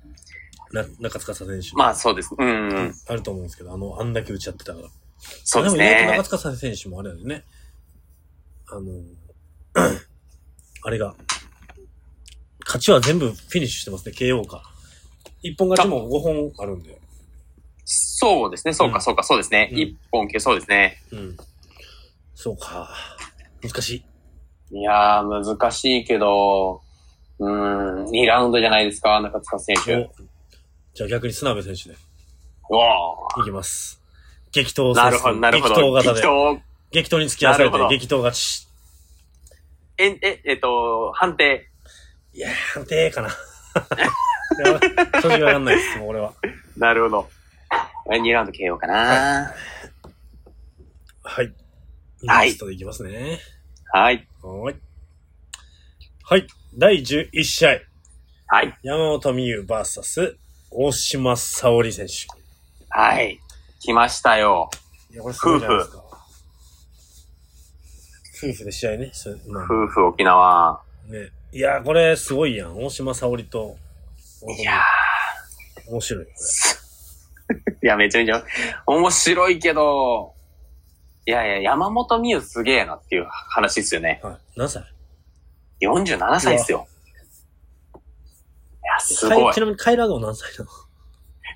な、中塚選手。まあそうです。うん、うん。あると思うんですけど、あの、あんだけ打ち合ってたから。そうですも意外とね中。塚選手もあれだよね。あの、あれが、勝ちは全部フィニッシュしてますね、KO か。一本勝ちも5本あるんで。そうですね。そうか、うんそうか、そうですね。うん一本系、そうですね。うん。そうか。難しい。いやー、難しいけど、うーん、2ラウンドじゃないですか、中塚選手。おじゃあ逆に砂部選手でうわいきます。激闘ーなるほど、なるほど。激闘型で。激闘激闘に付き合わされて激闘勝ち。え、え、えっと、判定。いやー、判定かな。正直わかんないです、もう俺は。なるほど。2ラウンド KO かな。はい。はいネクストでいきますね。はい。はーい。はい。第11試合。はい。山本美優 VS 大島沙織選手。はい。来ましたよ。いや、これすごいじゃないですか。夫婦で試合ね。そまあ夫婦沖縄。ね。いや、これすごいやん。大島沙織と。いや面白い。いや、めちゃめちゃ面白いけど、いやいや、山本美優すげえなっていう話ですよね。れ。はい。何歳？47歳ですよ。いや、すごいかち。なみにカイラーゴン何歳なの？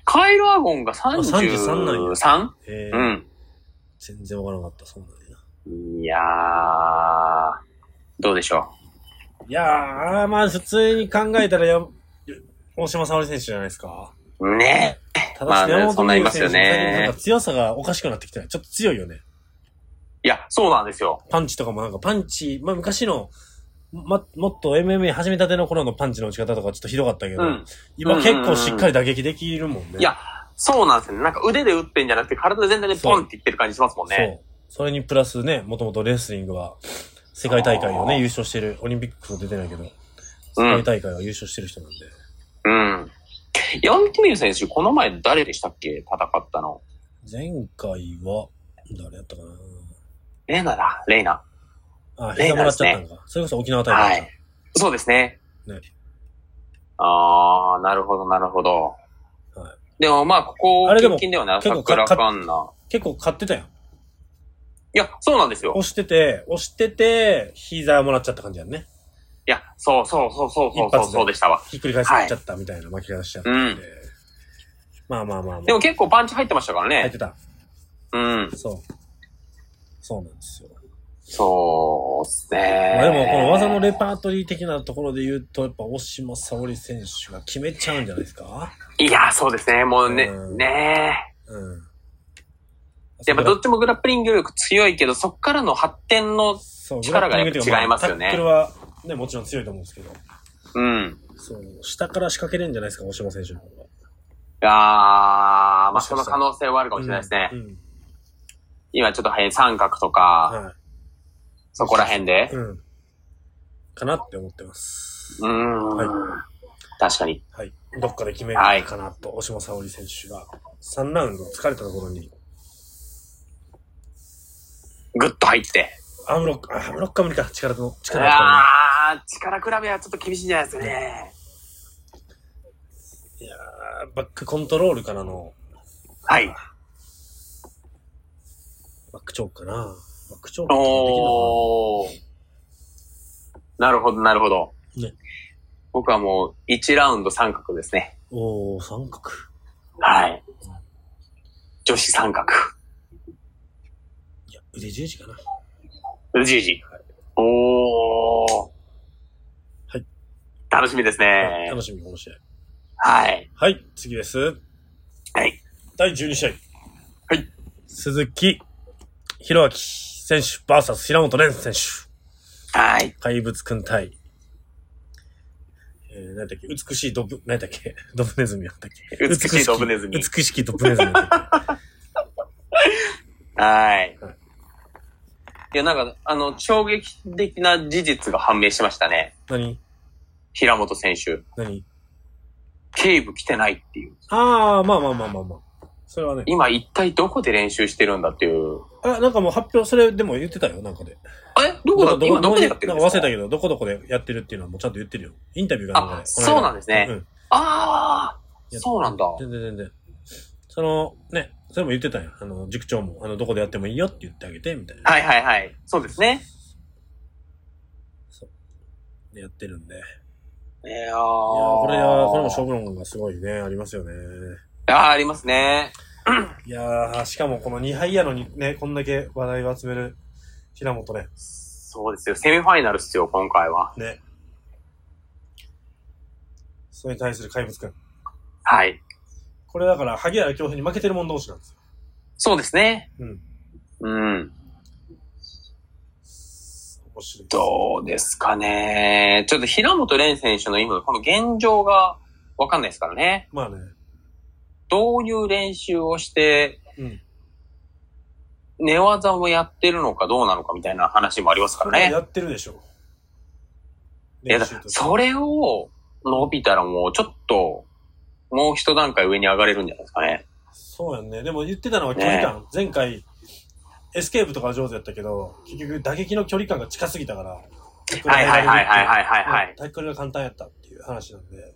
カイルアゴンが33なんや 33? えーうん。全然わからなかった、そんなんやな。いやー、どうでしょいやー、まあ普通に考えたらや、大島沙織選手じゃないですか。う。ねたまあね山本選手最近なんか強さがおかしくなってきてない。ちょっと強いよね。いや、そうなんですよ。パンチとかもなんかパンチ、まあ昔の、ま、もっと MMA 始めたての頃のパンチの打ち方とかちょっとひどかったけど、うん。今結構しっかり打撃できるもんね。いや、そうなんですよね。なんか腕で打ってんじゃなくて体全体でポンっていってる感じしますもんね。それにプラスね、もともとレスリングは世界大会をね、優勝してる、オリンピックも出てないけど、世界大会は優勝してる人なんで。うん。山本美優選手、この前誰でしたっけ？戦ったの。前回は、誰やったかな？レイナだ、レイナ。あ、膝もらっちゃったんか。それこそ沖縄大は会かい。そうですね。ねあー、なるほど、なるほど。はいでもまあ、ここ、あれでも直近ではな、結構桜かかんな。結構勝ってたやん。いや、そうなんですよ。押してて、押してて、膝もらっちゃった感じやんね。いや、そうそうそうそうそうそう一発でそうでしたわ。ひっくり返しちゃったみたいな巻き方しちゃったんで。まあまあまあまあ。でも結構パンチ入ってましたからね入って。た。うん。そう。そうなんですよ。そうっすね。まあでも、この技のレパートリー的なところで言うと、やっぱ、大島沙織選手が決めちゃうんじゃないですか？いや、そうですね。もうね、うんねうん。やっぱどっちもグラップリング力強いけど、そっからの発展の、そう力がやっぱ違いますよねタックルは、ね、もちろん強いと思うんですけど、うん。そう、下から仕掛けれるんじゃないですか、大島選手の方が。いやー、まあその可能性はあるかもしれないですね。うん。今ちょっと早い三角とか、はそこら辺でい。。うん。かなって思ってます。うーん。はい確かに。はい。どっかで決めるかなと、大島沙織選手が、3ラウンド疲れたところに、グッと入って。アームロック、あアームロックは無理か、力の、力の力あー、力比べはちょっと厳しいんじゃないですかね。いやーバックコントロールからの、はい。バックチョークかな。バックチョークおー。なるほど、なるほど。ね僕はもう1ラウンド三角ですね。おー、三角。はい。女子三角。腕十字かな。うじうじ。おー。はい。楽しみですね。楽しみ、この試合。はい。はい、次です。はい。第12試合。はい。鈴木弘明選手 VS 平本蓮選手。はい。怪物くん対、えー、何だっけ？美しいドブ、何だっけ？ドブネズミやったっけ？美しいドブネズミ。美しきドブネズミはい はい。いや、なんか、あの、衝撃的な事実が判明しましたね。け何？平本選手。何？警部来てないっていう。ああ、まあまあまあまあまあ。それはね。今一体どこで練習してるんだっていう。あ、なんかもう発表、それでも言ってたよ、なんかで。え？どこだ？今どこでやってるんなんですか？か忘れたけど、どこどこでやってるっていうのはもうちゃんと言ってるよ。インタビューがなんかで。あそうなんですねうん。ああやそうなんだ。全然全然。その、ね、それも言ってたよ。あの、塾長も、あの、どこでやってもいいよって言ってあげて、みたいな。はいはいはい。そうですね。でやってるんで。いやいやーーこれは、これも勝負論がすごいね、ありますよね。あーありますね。いやー、しかもこの2敗やのにね、こんだけ話題を集める平本ね。そうですよ。セミファイナルっすよ、今回は。ね。それに対する怪物くん。はい。これだから、萩原京平に負けてる者同士なんですよ。そうですね。うん。うん。面白い。どうですかね。ちょっと平本蓮選手の今、この現状がわかんないですからね。まあね。どういう練習をして、うん。寝技もやってるのかどうなのかみたいな話もありますからね。やってるでしょ。いやだ練習としてそれを伸びたらもうちょっと、もう一段階上に上がれるんじゃないですかね。そうやんね。でも言ってたのは距離感。前回、エスケープとかは上手やったけど、結局打撃の距離感が近すぎたから、はいはいはいはいはいはいはい。タックルが簡単やったっていう話なんで、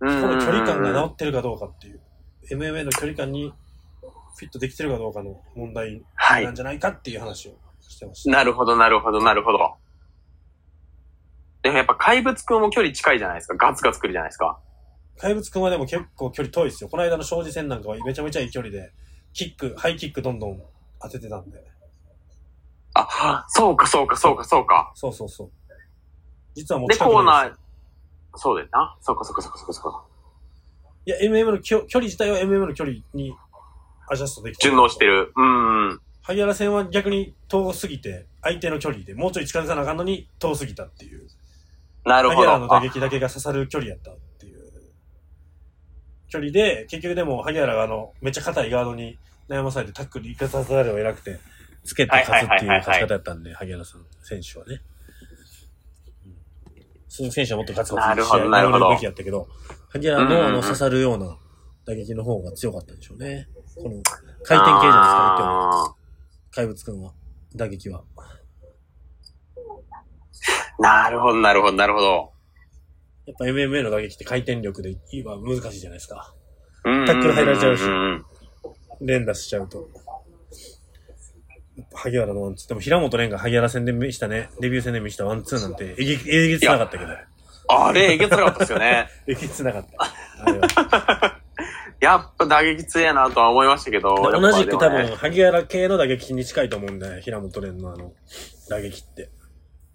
ここの距離感が治ってるかどうかっていう、MMA の距離感にフィットできてるかどうかの問題はないん。じゃないかっていう話をしてました。なるほどなるほどなるほど。でもやっぱ怪物くんも距離近いじゃないですか。ガツガツ来るじゃないですか。怪物くんはでも結構距離遠いですよ。この間の庄司戦なんかはめちゃめちゃいい距離で、キック、ハイキックどんどん当ててたんで。あ、そうかそうかそうかそうか。そうそうそう。実はもうで、近くコーナー、そうだよな。そうかそうかそうかそうかそうか。いや、MM のきょ距離自体は MM の距離にアジャストできて順応してる。うん。萩原戦は逆に遠すぎて、相手の距離でもうちょい近づかなあかんのに遠すぎたっていう。なるほど。萩原の打あ撃だけが刺さる距離やった。距離で、結局でも萩原があの、めっちゃ硬いガードに悩まされてタックル行かさざるを得なくて、つけて勝つっていう勝ち方やったんで、萩原さん、選手はね。うん鈴木選手はもっとガツガツなるほどなるべきやったけど、萩原のあの刺さるような打撃の方が強かったんでしょうね。この回転系じゃないですか、言ってもあ怪物くんは、打撃は。ーなるほど、なるほど、なるほど。やっぱ MMA の打撃って回転力で言えば難しいじゃないですか。うんタックル入られちゃうし連打しちゃうと。やっぱ萩原のワンツー。でも平本蓮が萩原戦で見したね、デビュー戦で見したワンツーなんて、えげ、えげつなかったけど。あれ、えげつなかったですよね。えげつなかった。やっぱ打撃強えなとは思いましたけど。同じく多分、萩原系の打撃に近いと思うんで、平本蓮のあの、打撃って。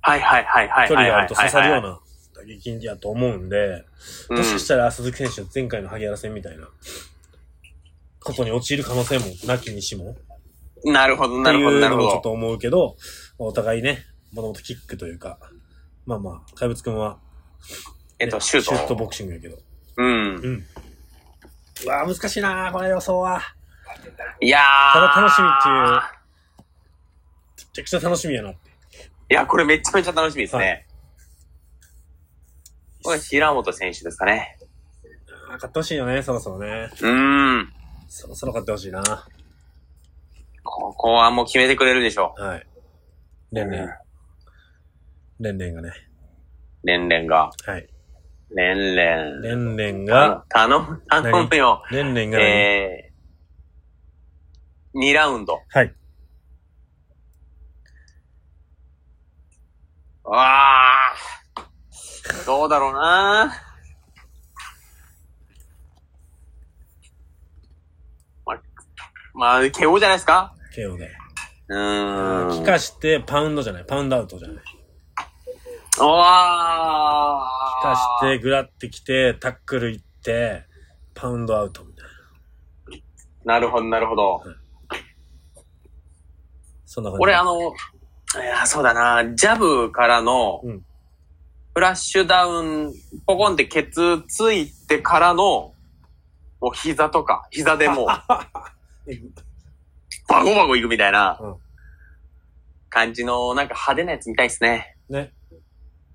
はいはいはいはい。距離があると刺さるような。な打撃やと思うんで、もしかしたら鈴木選手は前回の萩原戦みたいなことに陥る可能性もなきにしも。なるほど、なるほど、なるほど。ちょっと思うけど、お互いね、もともとキックというか、まあまあ、怪物くんは、えっと、シュート。シュートボクシングやけど。うん。うん。うわ、難しいなぁ、これ予想は。いやー。ただ楽しみっていう、めちゃくちゃ楽しみやなって。いや、これめちゃめちゃ楽しみですはね。これ、平本選手ですかね。あー勝ってほしいよね、そろそろね。うーん。そろそろ勝ってほしいな。ここはもう決めてくれるでしょはい。レンレン。レンレンがね。う。レンレンが。はい。レンレン。レンレンが、頼む、頼むよ。レンレンがね、えー、2ラウンド。はい。あー。どうだろうなまあ、まあ、KO じゃないですか？KO で。うーん。聞かして、パウンドじゃない、パウンドアウトじゃない。うわ聞かして、グラってきて、タックル行って、パウンドアウトみたいな。なるほど、なるほど。そんな感じ。俺、あの、いや、そうだな、ジャブからのうん、フラッシュダウン、ポコンってケツついてからの、もう膝とか、膝でもう、バゴバゴいくみたいなうん感じの、なんか派手なやつ見たいですね。ね。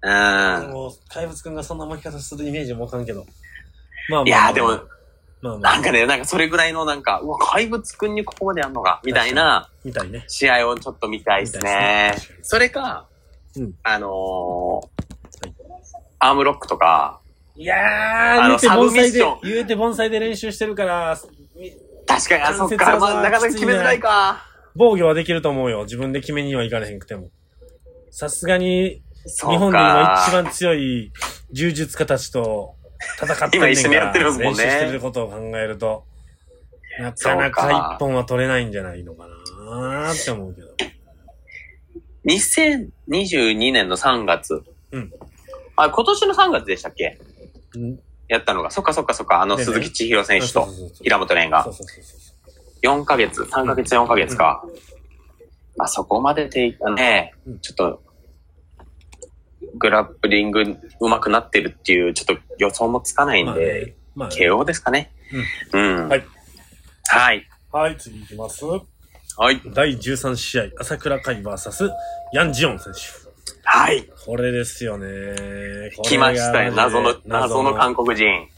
うん。もう、怪物くんがそんな巻き方するイメージもわかんけど。まあまあまあ、いやーでも、まあまあ、なんかね、なんかそれぐらいのなんか、うわ、怪物くんにここまでやんのか、みたいなみたいね。試合をちょっと見たいですねすね。それか、うんあのーアームロックとか、いやー、あの言うて盆栽でサブミッション、言うて盆栽で練習してるから、み確かに、あ、そっか、まあ、なかなか決めづらいか。防御はできると思うよ。自分で決めにはいかれへんくても。さすがに、日本で今一番強い柔術家たちと戦ってんねん今一緒にやってるんすもんね練習してることを考えると、なかなか一本は取れないんじゃないのかなーって思うけど。2022年の3月。うん。あ、今年の3月でしたっけ？うんやったのが。そっかそっかそっか。あの、鈴木千尋選手と平本蓮がそう。そうそうそう。4ヶ月、3ヶ月4ヶ月か。まあ、そこまでて、ねうん、ちょっと、グラップリング上手くなってるっていう、ちょっと予想もつかないんまあで、ね、まあね KO ですかね。うん。はい。はい。はい、次行きます。はい。第13試合、朝倉海 VS ヤン・ジヨン選手。はい。これですよね。来ましたよ。が謎の、謎の韓国人。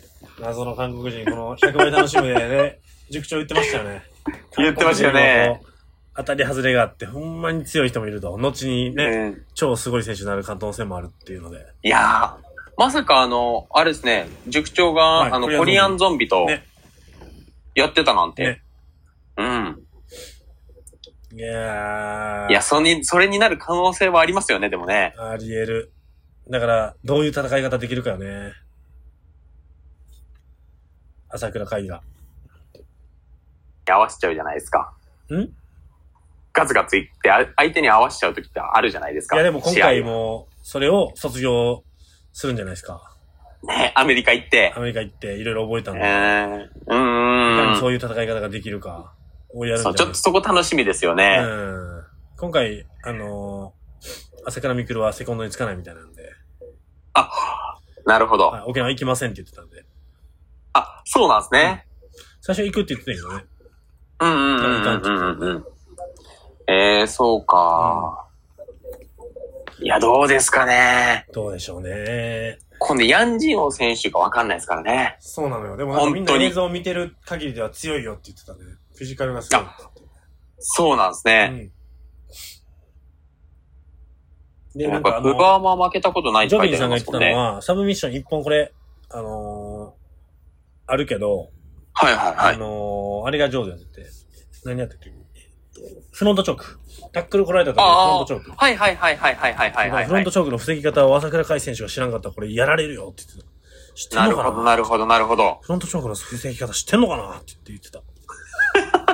謎の韓国人、この100倍楽しむでね、塾長言ってましたよね。言ってましたよね。当たり外れがあって、ほんまに強い人もいると。後にね、うん。超すごい選手になる可能性もあるっていうので。いやー、まさかあの、あれですね、塾長が、はいあの、ココリアンゾゾンビとね、やってたなんて。ねうん。いやー。いや、それに、それになる可能性はありますよね、でもね。あり得る。だから、どういう戦い方できるかよね。朝倉海が。合わせちゃうじゃないですか。ん？ガツガツいって、あ相手に合わせちゃう時ってあるじゃないですか。いやでも今回も、それを卒業するんじゃないですか。ね、アメリカ行って。アメリカ行っていろいろ覚えたんえで、ー、うん。にそういう戦い方ができるかをやるんじそう、ゃない？ちょっとそこ楽しみですよね。うん。今回、あのー、朝倉未来はセコンドにつかないみたいなんで、あ、なるほど。はい、沖縄行きませんって言ってたんで、あ、そうなんですね。最初行くって言ってたけどね。うんうんうんうんうんうん。えー、そうか。いや、どうですかね。どうでしょうね。今度、ヤンジンオ選手がわかんないですからね。そうなのよ。でもなんかみんな映像を見てる限りでは強いよって言ってたね。フィジカルが好き。そうなんですね。うん、で、なんかあバ、僕はあ負けたことないってすね。ジョビンさんが言ってたのは、サブミッション一本これ、あのー、あるけど、はいはいはい。あのー、あれが上手やってて、何やってるフロントチョーク。タックル来られた時のフロントチョーク。はいはいはいはいはいはいはい、はい、フロントチョークの防ぎ方を朝倉海選手が知らんかったらこれやられるよって言ってた。知ってんのかな？なるほどなるほどなるほど。フロントチョークの防ぎ方知ってんのかな？って言ってた。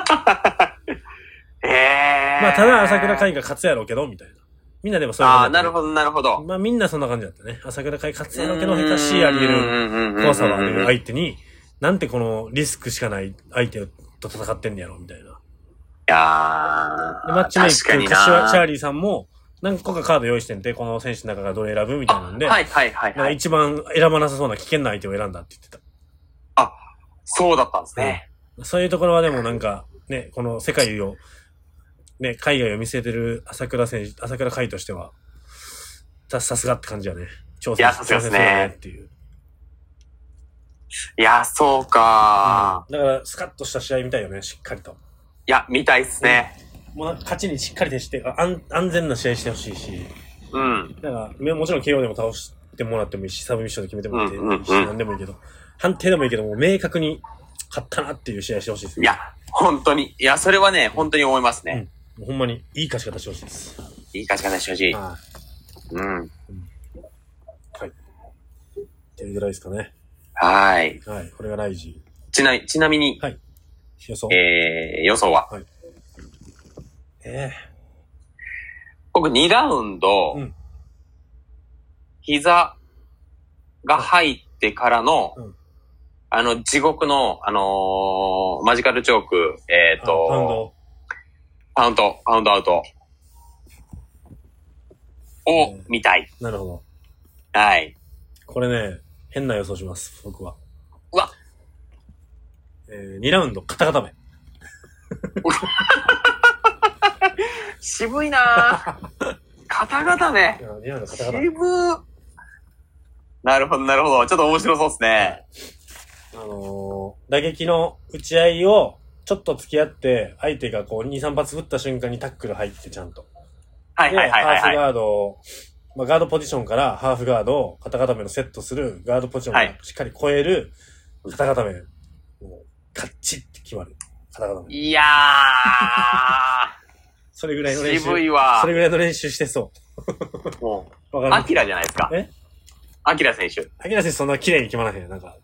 ええー。まあ、ただ朝倉海が勝つやろうけど、みたいな。みんなでもそういうああ、なるど。ほどなるほど。まあみんなそんな感じだったね。朝倉海勝つやろうけど、下手しいあり得る怖さはある相手に、なんてこのリスクしかない相手と戦ってんねやろ、みたいな。いやで、マッチメイク、確かにな柏チャーリーさんも、何個かカード用意してんて、この選手の中からどれ選ぶみたいなんで、はいはいはいはい。一番選ばなさそうな危険な相手を選んだって言ってた。そうだったんですね。そういうところはでもなんか、ね、この世界を、ね、海外を見据えてる朝倉選手、朝倉海としては、さ、さすがって感じやね。挑戦いやさすがですねっていう。いや、そうか、だから、スカッとした試合みたいよね、しっかりと。いや、見たいっすね。もうなんか勝ちにしっかり徹して、安安全な試合してほしいし、うん。だから、めもちろん KO でも倒してもらってもいいし、サブミッションで決めてもらってもいいし、うんうんうんなんでもいいけど、判定でもいいけど、もう明確に勝ったなっていう試合してほしいですよ。いや、本当に。いや、それはね、本当に思いますね。もうほんまにいい勝ち方してほしいです。いい勝ち方してほしい。はうん。い。はい。っていうぐらいですかね。はい。はい。これがライジちな、ちなみに、ー。予想。えー、予想は？え僕2ラウンド、うん膝が入ってからの、うんあの、地獄の、あのーマジカルチョーク、えっ、ー、あと、パウンド。パウンド、パウンドアウトをうん見たい。なるほど。はい。これね、変な予想します、僕は。うわえー、2ラウンド、カタカタめ。渋いなぁ。方々ね。2ラウンド、カタカタめ。渋なるほど、なるほど。ちょっと面白そうですね。あのー、打撃の打ち合いを、ちょっと付き合って、相手がこう、2、3発振った瞬間にタックル入って、ちゃんと。で、はいはいはいはいはい。ハーフガードを、まあ、ガードポジションからハーフガードを肩固めのセットする、ガードポジションはいをしっかり超える、肩固め。もう、カッチって決まる。肩固め。いや それぐらいのー、練習。渋いわそれぐらいの練習してそもう。わう、かるアキラじゃないですか。え？アキラ選手。アキラ選手そんな綺麗に決まらへん。なんか、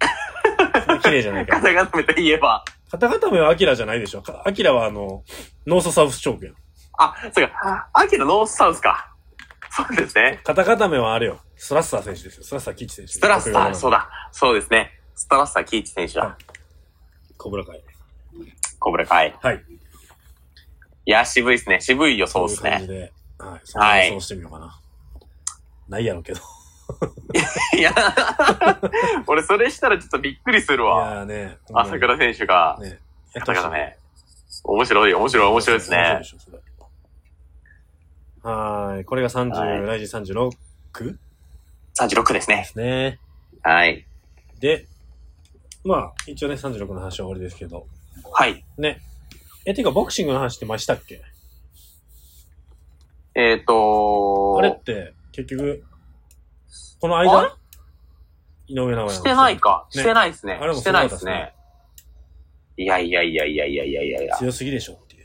綺麗じゃないから。肩固めといえば。肩固めはアキラじゃないでしょ。かアキラはあの、ノースサウスチョークやん。あ、そうか。アキラノースサウスか。そうですね。肩固めはあれよ。ストラッサー選手ですよ。ストラッサーキッチ選手。ストラッサー、そうだ。だ。そうですね。ストラッサーキーチ選手はだ。コブラ会。コブラ会。はい。いや、渋いですね。渋い予想ですねそういう感じ。で。はい。その予想してみようかな。ないやろうけど。いや、俺それしたらちょっとびっくりするいわ。やーね。朝倉選手が。ね。やってほしいだからね。面白い、面白い、面白いですね。はーい。これが30、はいライジ36で36ですね。すね。はい。で、まあ、一応ね、36の話は終わりですけど。はい。ね。え、てか、ボクシングの話って前したっけ？えっ、とあれって、結局、この間井上尚弥してないか。ねしてないですねあれ。もしてないですね。いやいやいやいやいやいやいやいや。強すぎでしょっていう。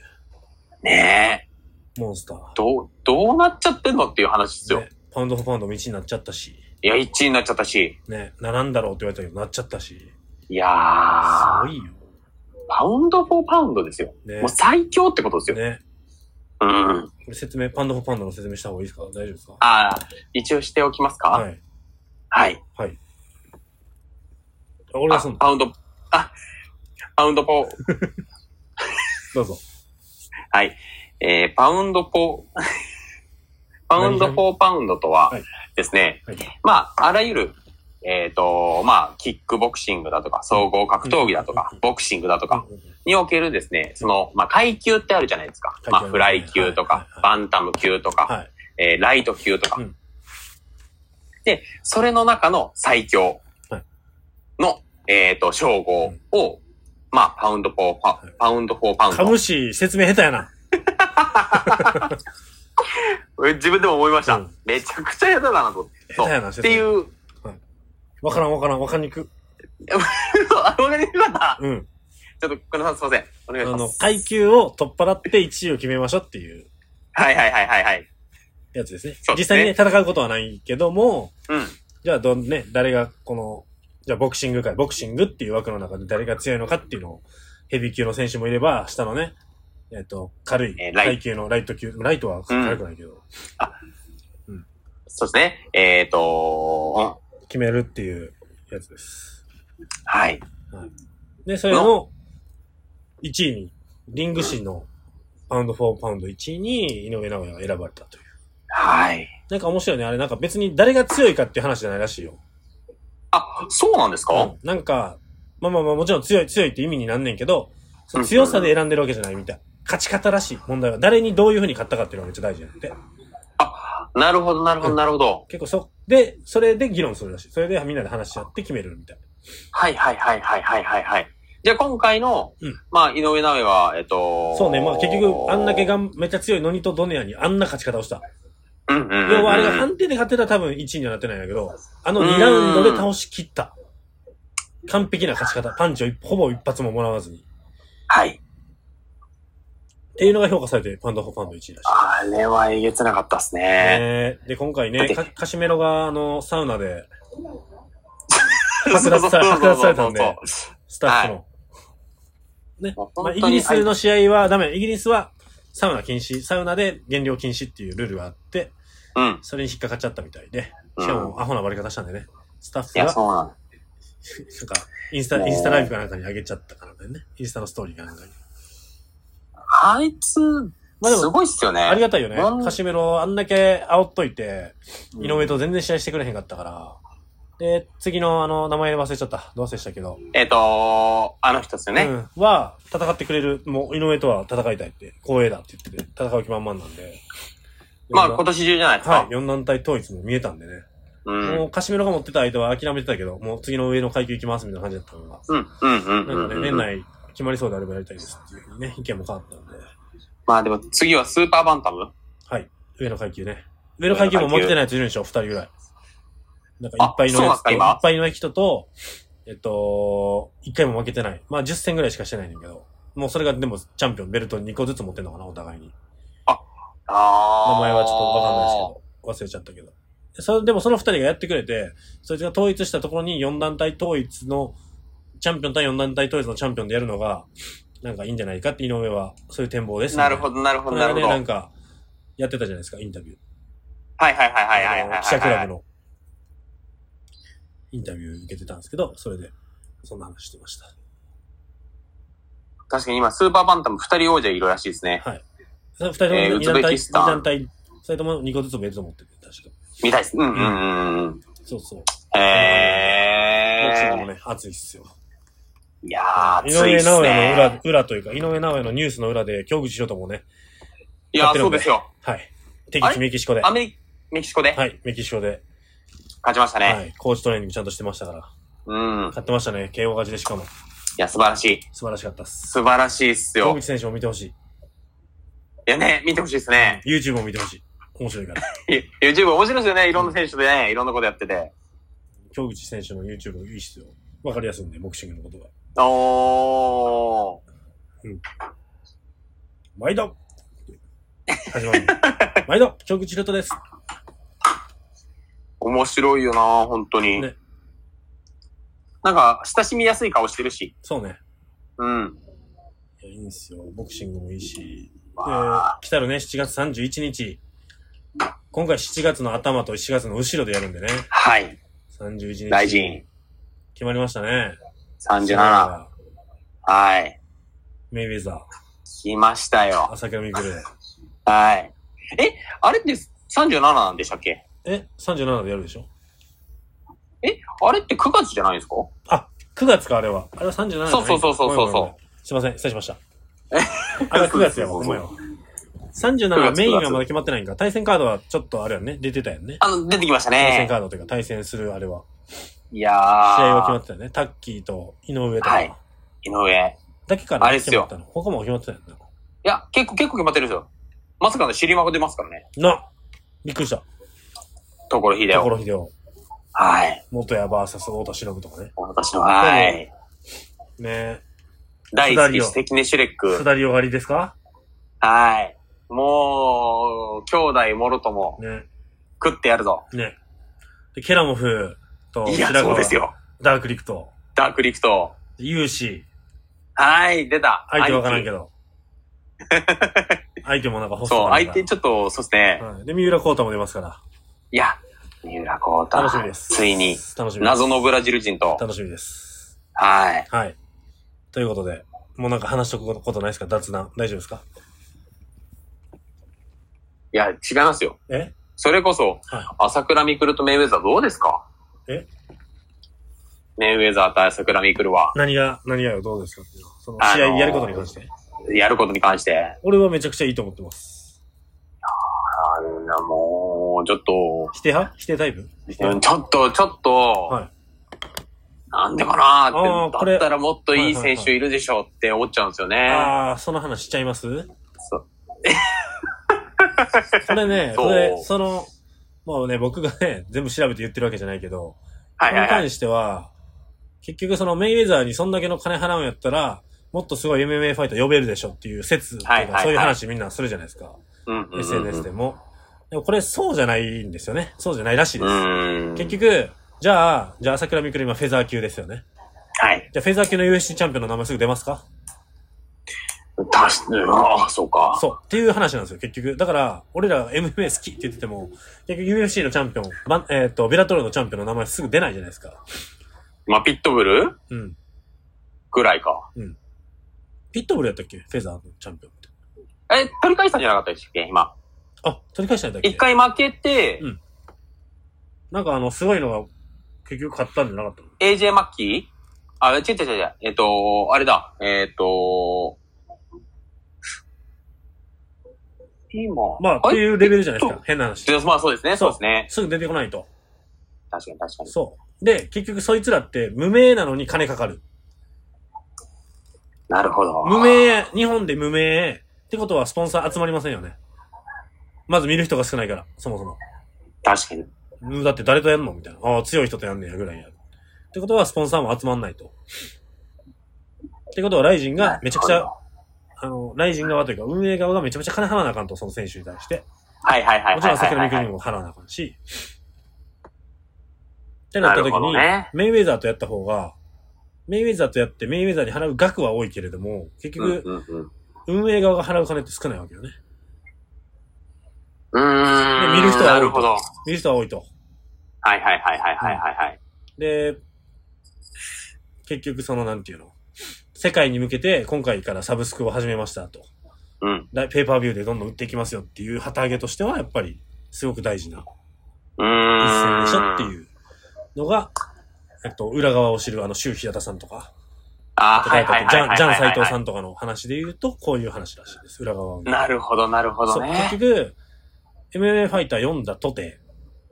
ねえ。モンスター。どう、どうなっちゃってんのっていう話ですよ。ね、パウンド・フォー・パウンドも1になっちゃったし、いや、1位になっちゃったし。ね、並んだろうって言われたけど、なっちゃったし、いやー、すごいよ。パウンド・フォー・パウンドですよ。ねもう。最強ってことですよ。ね。うん。これ説明、パウンド・フォー・パウンドの説明した方がいいですか？大丈夫ですか？ああ、一応しておきますか？はい。はい。はい。俺の？あパウンド、あ、パウンドポ、どうぞ。はい。えー、パウンドポ、パウンド4パウンドとははい。ですね、はい。まあ、あらゆる、えっ、と、まあ、キックボクシングだとか、総合格闘技だとかうん、ボクシングだとかにおけるですね、その、まあ、階級ってあるじゃないですか。まあ、フライ級とかはい。はい。は、い。バンタム級とか、はい。えーライト級とか、うそれの中の最強はいの、えっ、と、称号を、まあ、パウンド4パ、はいパウンド4パウンド。かむし、説明下手やな。俺 自分でも思いました。うんめちゃくちゃ下手だなと。下手やな、っ。ていう、わからんわからん、わかりにく。あ、わかりにくかった。うん。ちょっと、このさんすいません。お願いあのしま、す。階級を取っ払って1位を決めましょうっていうはいはいはいはいはい。やつですね。すね実際にね、戦うことはないけども、うん。じゃあどん、ね、誰がこの、じゃあボクシング界、ボクシングっていう枠の中で誰が強いのかっていうのを、ヘビー級の選手もいれば、下のね、えっ、と、軽いえーライ階級のライト級、ライトは軽くないけど、そうですね。えっ、と、うん決めるっていうやつです。はい。で、それの1位に、リング誌のパウンド4パウンド1位に井上尚弥が選ばれたという。はい。なんか面白いね。あれなんか別に誰が強いかっていう話じゃないらしいよ。あ、そうなんですか、うんなんか、まあまあまあもちろん強い強いって意味になんねんけど、その強さで選んでるわけじゃないみたい。勝ち方らしい問題は。誰にどういう風に勝ったかっていうのがめっちゃ大事なんで。なるほど、なるほど、なるほど。結構そ、で、それで議論するらしい。それでみんなで話し合って決めるみたい。はいはいはいはいはいはいはい。じゃあ今回の、うんまあ、井上尚弥は、えっと、そうね、まあ結局、あんだけがんめっちゃ強いノニとドネアにあんな勝ち方をした。うんうんうんうん、要はあれが判定で勝ってたら多分1位にはなってないんだけど、あの2ラウンドで倒し切った。完璧な勝ち方。パンチを一ほぼ一発ももらわずに。はい。っていうのが評価されて、パンダホファンド1位だし。あれはえげつなかったっすね。ねで、今回ね、カカシメロが、あの、サウナで、剥奪され、剥奪されたんで、スタッフの。ね。もうまあ、イギリスの試合はダメ。イギリスは、サウナ禁止、サウナで減量禁止っていうルールがあって、うん。それに引っかかっちゃったみたいで、うんしかもアホな割り方したんでね、スタッフいや、が、そうなんなんか、インスタ、インスタライブかなんかに上げちゃったからね。インスタのストーリーかなんかに。あいつ、まあですも、ごいっすよね。ありがたいよね。カシメロあんだけ煽っといて、うん井上と全然試合してくれへんかったから。で、次のあの、名前忘れちゃった。どう忘れしたけど。えっ、と、あの人っすよね。うん。は、戦ってくれる、もう井上とは戦いたいって、光栄だって言ってて、戦う気満々なんで。まあ、今年中じゃないですか。はい、四団体統一も見えたんでね。うん。もう、カシメロが持ってた相手は諦めてたけど、もう次の上の階級行きますみたいな感じだったのが。うん、うん、うん。なんかね、うん年内決まりそうであればやりたいですっていうふうにね、意見も変わったんで。まあでも次はスーパーバンタム？はい。上の階級ね。上の階級も持ってないやついるんでしょ二人ぐらい。なんかいっぱいのやつと、いっぱいの人と、えっと、一回も負けてない。まあ10戦ぐらいしかしてないんだけど、もうそれがでもチャンピオン、ベルト2個ずつ持ってんのかな、お互いに。ああ。名前はちょっとわかんないですけど、忘れちゃったけど。それでもその二人がやってくれて、そいつが統一したところに4団体統一の、チャンピオン対4団体統一のチャンピオンでやるのが、なんかいいんじゃないかって井上は、そういう展望です、なるほど、なるほど、なるほど。なんか、やってたじゃないですか、インタビュー。はいはいはいはいはいはい記者クラブの、インタビュー受けてたんですけど、それで、そんな話してました。確かに今、スーパーバンタム二人王者いるらしいですね。はい。二人ともえー2団体、二団体、二人とも2個ずつベルト持ってて、確か。みたいです。うんうんうんうん。そうそう。へボクシングもー。ね、熱いっすよ。いやー、井上熱いっす尚弥の裏ね。、裏というか、井上尚弥のニュースの裏で、京口宏ともね、いやー、そうですよ。はい。敵地メキシコで。アメリメキシコで？はい、メキシコで。勝ちましたね。はい。コーチトレーニングちゃんとしてましたから。うん。勝ってましたね。KO 勝ちでしかも。いや、素晴らしい。素晴らしかったっす。素晴らしいっすよ。京口選手も見てほしい。いやね、見てほしいですね。YouTube も見てほしい。面白いから。い YouTube 面白いですよね。いろんな選手でね、いろんなことやってて。京口選手の YouTube いいっすよ。わかりやすいんで、ボクシングのことが。おー。毎度始まる。毎度京口宏斗です。面白いよな本当に。ねなんか、親しみやすい顔してるし。そうね。うん。いや、いいんすよ。ボクシングもいいし。でわ、来たるね、7月31日。今回7月の頭と7月の後ろでやるんでね。はい。31日。大臣。決まりましたね。37。はい。メイウェザー、来ましたよ。朝倉未来。はい。え、あれって37なんでしたっけ？え、37でやるでしょ？え、あれって9月じゃないですか？あ、9月か、あれは。あれは37じゃないそうそうそうそうそうすいません、失礼しました。あれは9月やわ、ほんまやわ。37メインはまだ決まってないんか。対戦カードはちょっとあれやんね。出てたよね。あの、出てきました対戦ね。カードというか対戦するあれは。いやー。試合は決まってたよね。タッキーと井上とか。はい井上。だけからあれっすよ決まったの。他も決まってたよね。いや、結構、結構決まってるんですよ。まさかの尻マが出ますからね。なびっくりした。ところひでよ。ところひでよ。はい。元谷バーサス太田忍とかね。私の、はい。ね大好き、関根シュレック。下り終わりですか？はい。もう、兄弟もろともね。食ってやるぞ。ね。で、ケラモフといや、そうですよ。ダークリクト、ダークリクト。ユーシはい、出た。相手わからんけど。ど。相手もなんか細そう、い相手ちょっと、そうですね。はい。で、三浦コータも出ますから。いや、三浦幸太。楽しみです。ついに、楽しみ。謎のブラジル人と。楽しみです。はい。はい。ということで、もうなんか話しとくことないですか？雑談。大丈夫ですか？いや、違いますよ。え？それこそ、は朝倉未来とメイウェザーどうですか？え？メイウェザーと朝倉未来は、何が、何がよ、どうですか？っていうのそのあのー試合やることに関して。やることに関して、俺はめちゃくちゃいいと思ってます。あんなもう、ちょっと、否定派？否定タイプ？うんちょっと、ちょっと、はい。なんでかなあーーって、だったらもっといい選手いるでしょうって思っちゃうんですよね。ああ、その話しちゃいます？そう これね、それ、その、もうね、僕がね、全部調べて言ってるわけじゃないけど、はいはいはい。これに関しては、結局そのメイウェザーにそんだけの金払うんやったら、もっとすごい MMA ファイター呼べるでしょっていう説とか、はいはいはいそういう話みんなするじゃないですか。うんうんうんうん SNS でも。でもこれそうじゃないんですよね。そうじゃないらしいです。うん。結局、じゃあ、じゃあ朝倉未来今フェザー級ですよね。はい。じゃあフェザー級の UFC チャンピオンの名前すぐ出ますか？たし、ああ、そうか。そう。っていう話なんですよ、結局。だから、俺ら MMA 好きって言ってても、結局 UFC のチャンピオン、えっ、と、ベラトルのチャンピオンの名前すぐ出ないじゃないですか。まあ、ピットブル？うん。ぐらいか。ピットブルやったっけ？フェザーのチャンピオンって。え、取り返したんじゃなかったでしたっけ？今。あ、取り返したんだっけ？一回負けて、うんなんかあの、すごいのが、結局勝ったんじゃなかったの？AJ マッキーあ、違う違う違う。えっと、あれだ。えっと、今。まあ、っていうレベルじゃないですか。変な話。でまあそうですね、そそううですね。すぐ出てこないと。確かに確かに。そう。で、結局そいつらって無名なのに金かかる。なるほど。無名、日本で無名ってことはスポンサー集まりませんよね。まず見る人が少ないから、そもそも。確かに。うんだって誰とやんのみたいな。ああ、強い人とやんねやぐらいや。ってことはスポンサーも集まんないと。ってことはライジンがめちゃくちゃ、あの、ライジン側というか運営側がめちゃめちゃ金払わなあかんと、その選手に対して。はいはいはいもちろん桜見はいはいはい。君にも払わなあかんし。ってなった時に、メイウェザーとやった方が、メイウェザーとやってメイウェザーに払う額は多いけれども、結局、運営側が払う金って少ないわけよね。うん。見る人は多いなるほど。はい見る人は多いと。はいはいはいはいはいはい。で、結局そのなんていうの、世界に向けて今回からサブスクを始めましたと。うん。だペーパービューでどんどん売っていきますよっていう旗揚げとしてはやっぱりすごく大事なうん。戦でしょっていうのが、えっと、裏側を知るあの、周平田さんとか、あーはいはいはいはいはい。ジャン斎藤さんとかの話で言うと、こういう話らしいです。裏側を。なるほどなるほどね。結局、MMA ファイター読んだとて、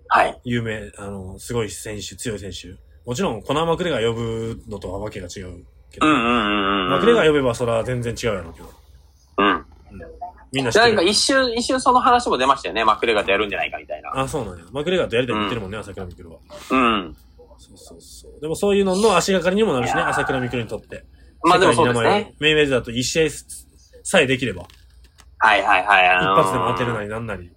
はい。有名、あの、すごい選手、強い選手。もちろん、コナー・マクレガー呼ぶのとはわけが違うけど、うんうんうんうん。マクレガー呼べばそれは全然違うやろうけど、うん。みんな知ってる。なんか一瞬、一瞬その話も出ましたよね。マクレガーとやるんじゃないかみたいな。あ、そうなんや。マクレガーとやりたいって言ってるもんね、朝倉未来は。うん。そうそうそう。でもそういうのの足がかりにもなるしね、朝倉未来にとって。まあでもそうですね。メイウェザーと一試合さえできれば、はいはいはい。あ一発でも当てるなりなんなり、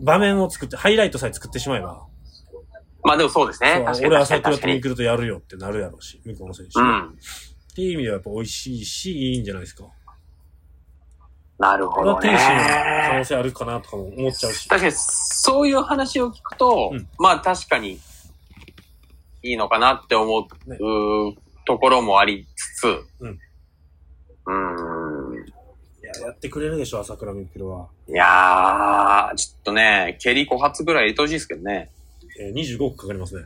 場面を作って、ハイライトさえ作ってしまえば、まあでもそうですね。そう確かに俺朝倉とミ。クルとやるよってなるやろうし、向こうの選手。っうん。ていう意味ではやっぱ美味しいし、いいんじゃないですか。なるほどこれは天使の可能ね。性あるかなとかも思っちゃうし。確かに、そういう話を聞くと、うんまあ確かに、いいのかなって思う、ねところもありつつ、うん。うーん。いや、やってくれるでしょ、朝倉未来は。いやー、ちょっとね、蹴り5発ぐらい入れてほしいですけどね。えー、25億かかりますね。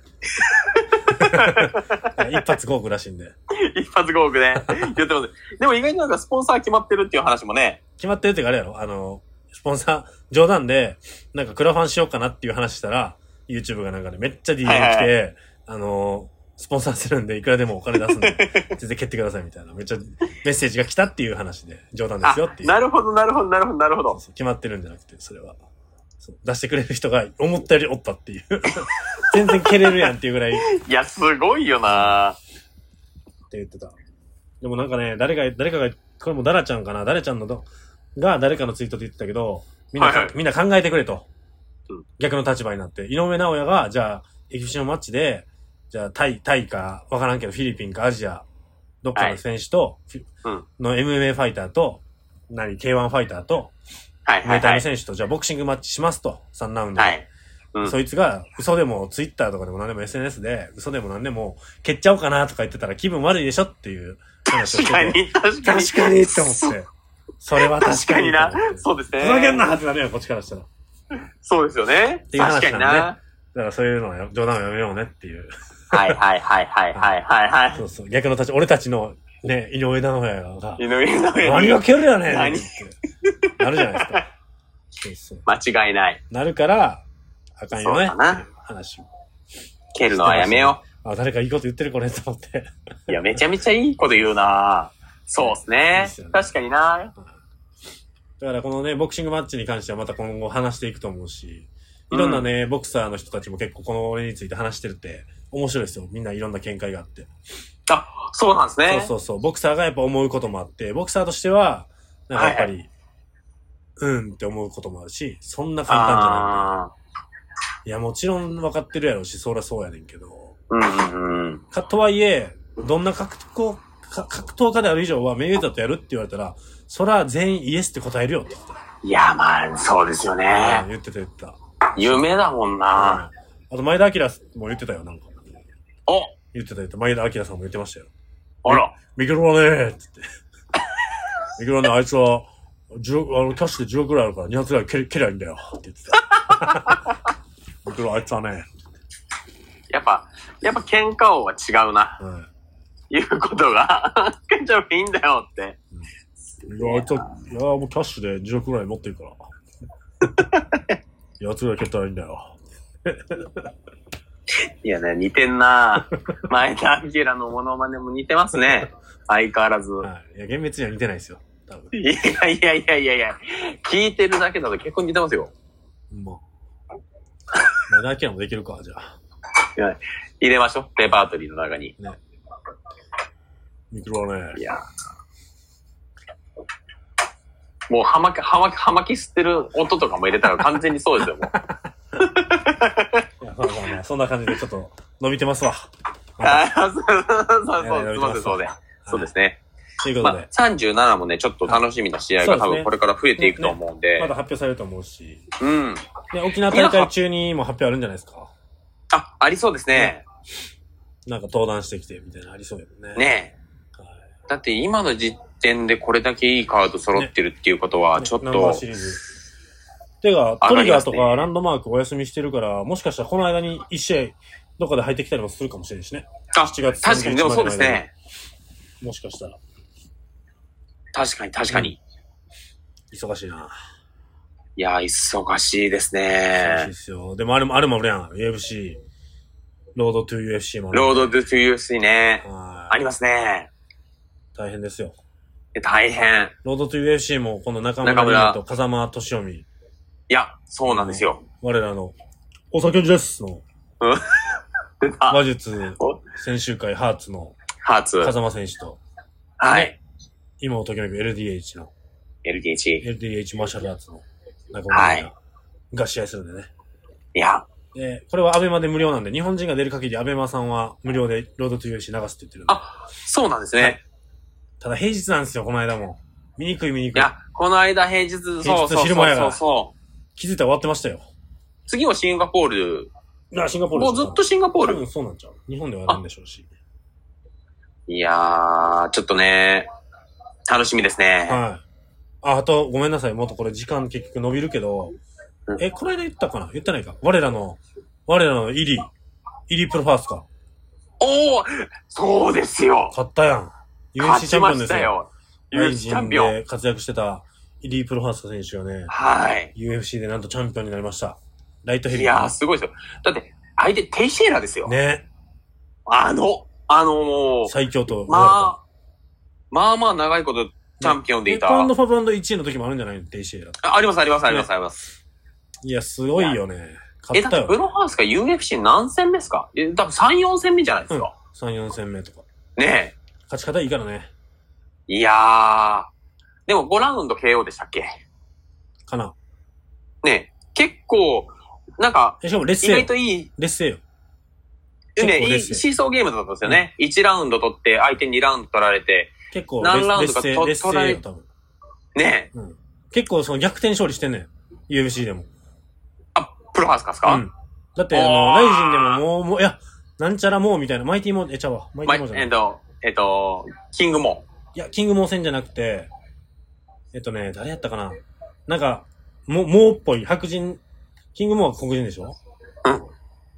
一発5億らしいんで。一発5億ね。言ってます。でも意外になんかスポンサー決まってるっていう話もね。決まってるっていうかあれやろあの、スポンサー、冗談で、なんかクラファンしようかなっていう話したら、YouTube がなんかね、めっちゃ DM 来て、はいはいあの、スポンサーするんで、いくらでもお金出すんで、全然蹴ってくださいみたいな。めっちゃメッセージが来たっていう話で、冗談であすよっていう。なるほど、なるほど、なるほど、なるほど。決まってるんじゃなくて、それは。出してくれる人が思ったよりおったっていう。全然蹴れるやんっていうぐらいっていや、すごいよな言ってた。でもなんかね、誰か、誰かが、これもダラちゃんかな？ダラちゃんのどが誰かのツイートで言ってたけど、みんなか、はいはいみんな考えてくれとうん。逆の立場になって。井上直也が、じゃあ、エキシビションマッチで、じゃあ、タイ、タイか、わからんけど、フィリピンかアジア、どっかの選手と、フィうんの MMA ファイターと、何、K1 ファイターと、はいはいはい。メタの選手と、じゃあボクシングマッチしますと、3ラウンドで。はい。うん。そいつが、嘘でも、ツイッターとかでも何でも SNS で、嘘でも何でも、蹴っちゃおうかなとか言ってたら気分悪いでしょっていう話を。確かに、確かに。確かにって思って。それは確確かになかにと思って。。そうですね。ふざけんなってなるやん、こっちからしたら。そうですよね。ていう話確かになんでな。だからそういうのはや冗談はやめようねっていう。はいはいはいはいはいはいはい。そうそう。逆の立ち、俺たちの、ね、井上直也が、井上直何が蹴るやねん何なるじゃないですか。そうそう。間違いない。なるから、あかんよね。そうだな話を。蹴るのはやめよあ、誰かいいこと言ってるこれと思って。う。いや、めちゃめちゃいいこと言うなそうですねっすよね確かになだからこのね、ボクシングマッチに関してはまた今後話していくと思うし、いろんなね、ボクサーの人たちも結構この俺について話してるって面白いですよ。みんないろんな見解があって。あ、そうなんですね。そうそうそう。ボクサーがやっぱ思うこともあって、ボクサーとしては、なんかやっぱり、うんって思うこともあるし、そんな簡単じゃない。あいや、もちろん分かってるやろうし、そりゃそうやねんけど。ーうんうんうん。か、とはいえ、どんな格闘か格闘家である以上はメイウェザーとやるって言われたら、そら全員イエスって答えるよって言っていや、まあ、そうですよた。ね。言ってた言ってた。夢だもんな。あと、前田明も言ってたよ、なんか。お言ってた言ってた。前田明さんも言ってましたよ。あら。ミケルはねーって言って。ミケルはね、あいつは、10あの、キャッシュで10億ぐらいあるから2発ぐらい蹴り蹴りゃいいんだよ。って言ってた。ミケルはあいつはね、やっぱ、やっぱ喧嘩王は違うな。はい。いうことが、けちゃいいんだよって。いや、あいつは、いや、もうキャッシュで10億ぐらい持ってるから。やつぐらい蹴ったらいいんだよ。いやね、似てんな 前田明のモノマネも似てますね。相変わらず。はい。いや、厳密には似てないですよ。多分。いやいやいやいやいや、聞いてるだけだと結構似てますよ。まあ。前田明もできるか、じゃあ。入れましょう、レパートリーの中に。ね。ミケルはねい、や。もう、はまき、はまき、はまき吸ってる音とかも入れたら完全にそうですよ、もう。まあまあまあ、そんな感じでちょっと伸びてますわ。ああ、そうそうそうそう、で。そうですね。まあということで、、37もね、ちょっと楽しみな試合が多分これから増えていくと思うんでまだ。発表されると思うし。うん。で、沖縄大会中にも発表あるんじゃないですか？あ、ありそうですね。なんか登壇してきてみたいなのありそうやもんね。ねえ。はい。だって今の時点でこれだけいいカード揃ってるっていうことは、ちょっと。てか、トリガーとかランドマークお休みしてるから、もしかしたらこの間に一試合、どっかで入ってきたりもするかもしれんしね。あ、7月確かにでもそうですね。もしかしたら。確かに確かに。忙しいな。いや、忙しいです忙しいねで。すよ。でもあれも、あれもあるやん。UFC。ロードトゥ UFC もある。ロードトゥ UFC ね。はいありますね。大変ですよ。で大変。ロードトゥ UFC も、この中村と風間俊臣。いや、そうなんですよ。我らの、お酒ですの、出た馬術お、選手会ハーツのハーツ。風間選手と、はい。今をときめく LDH の、LDH。LDH マーシャルアーツの中村凛々が試合するんでね。いや、で、これはアベマで無料なんで、日本人が出る限りアベマさんは無料でロードトゥ UFC 流すって言ってるんで。あそうなんですね。ただ平日なんですよ、この間も。見にくい見にくい。いや、この間平日、そうそう昼前やからそうそう。気づいたら終わってましたよ。次はシンガポールあ、シンガポールもうずっとシンガポール。多分そうなんちゃう。日本ではあるんでしょうし。いやー、ちょっとね、楽しみですね。はい。あ、あと、ごめんなさい。もっとこれ時間結局伸びるけどう。んえ、この間言ったかな？言ってないか？我らの、我らのイリー。イリープロファースか。おーそうですよ勝ったやん。勝 UFC チャンピオちまンですよ。したよ。ライ UFC ジンチャンピオン。で活躍してたイリープロファース選手がね、はい。UFC でなんとチャンピオンになりました。ライトヘビー。いやー、すごいですよ。だって、相手、テイシエラですよ。ね。あの、あのもう、最強と。まあ、まあまあ長いことチャンピオンでいた。パウンドファブ1位の時もあるんじゃない？のデイシエラ。ああります、あります、あります、あります。いや、すごいよね。え、勝ったよ。だってブロハウスが UFC 何戦目ですか？え、多分3、4戦目じゃないですか。3、4戦目とか。ね勝ち方いいからね。え。いやー。でも5ラウンド KO でしたっけ？かな。ねえ。結構、なんか、えしかも劣意。外といい、劣勢よ。ね、いいシーソーゲームだったんですよね。1ラウンド取って、相手2ラウンド取られて、結構何ラウンドか劣勢、と劣取られ勢よ、多分。ねえ。うん。結構その逆転勝利してんねん。UFC でも。あ、プロハウスかですか、うん。だって、あの、ライジンでももう、もう、いや、なんちゃらもうみたいな、マイティモー、え、ちゃうわ。マイテまィモーじゃない。えっと、えっと、キングモいや、キングモー戦じゃなくて、えっとね、誰やったかな？なんか、も、もうっぽい、白人、キングモ黒人でしょ？うん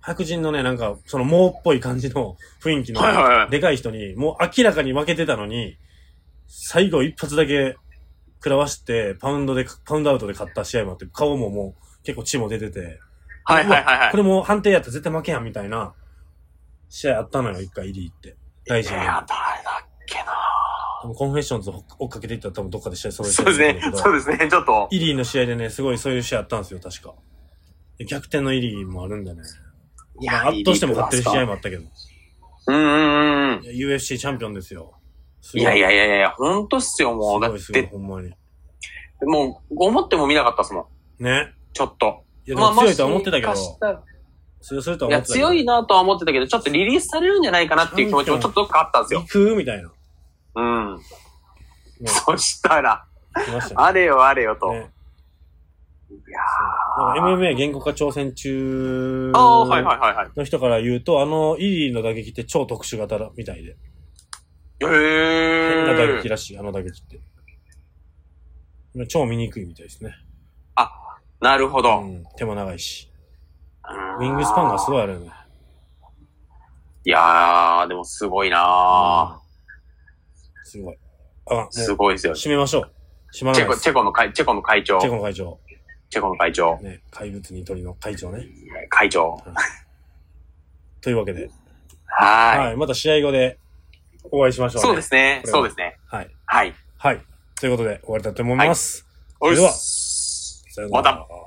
白人のね、なんか、そのもうっぽい感じの雰囲気のはいはいはい、でかい人に、もう明らかに負けてたのに、最後一発だけ食らわして、パウンドで、パウンドアウトで勝った試合もあって、顔ももう結構血も出てて、はいはいはいはいこ。れもう判定やったら絶対負けやんみたいな試合あったのよ、一回イリーって。大事に。えー、誰だっけなでもコンフェッションズ追っかけていったら多分どっかで試合揃えてそうですね。そうですね。ちょっと。イリーの試合でね、すごいそういう試合あったんですよ、確か。で逆転のイリーもあるんでね。いまあ圧倒しても勝ってる試合もあったけど。うんうんうん。いや UFC チャンピオンですよ。すいやいやいやいや、ほんとっすよ、もう。だっすごいすごい、て、ほんまに。もう、思っても見なかったっすもん。ね。ちょっと。いや、でも強いとは思ってたけど強するとはいや、思ってたけど。強いなとは思ってたけど、ちょっとリリースされるんじゃないかなっていう気持ちもちょっとどっかあったんですよ行。くみたいな。うん。ね、そしたら、ね。あれよあれよと。ねいやなんか MMA 言語化挑戦中。の人から言うと、あの、イリーの打撃って超特殊型だみたいで。へ変な打撃ー。らしい、あの打撃って。超見にくいみたいですね。なるほど。うん。手も長いし。ウウィングスパンがすごい。いあるよね。いやー、でもすごいなすごい。あ。すごいですよう、。締めましょう。締まらチェコ。チェコの会、チェコの会長。チェコの会長。チェコの会長。ね、怪物に鳥の会長ね。会長。というわけで。ははい。また試合後でお会いしましい。ょう、そうですね。そうですね。はい。はい。はい。ということで終わりたいと思います。おいそれではさよならまた。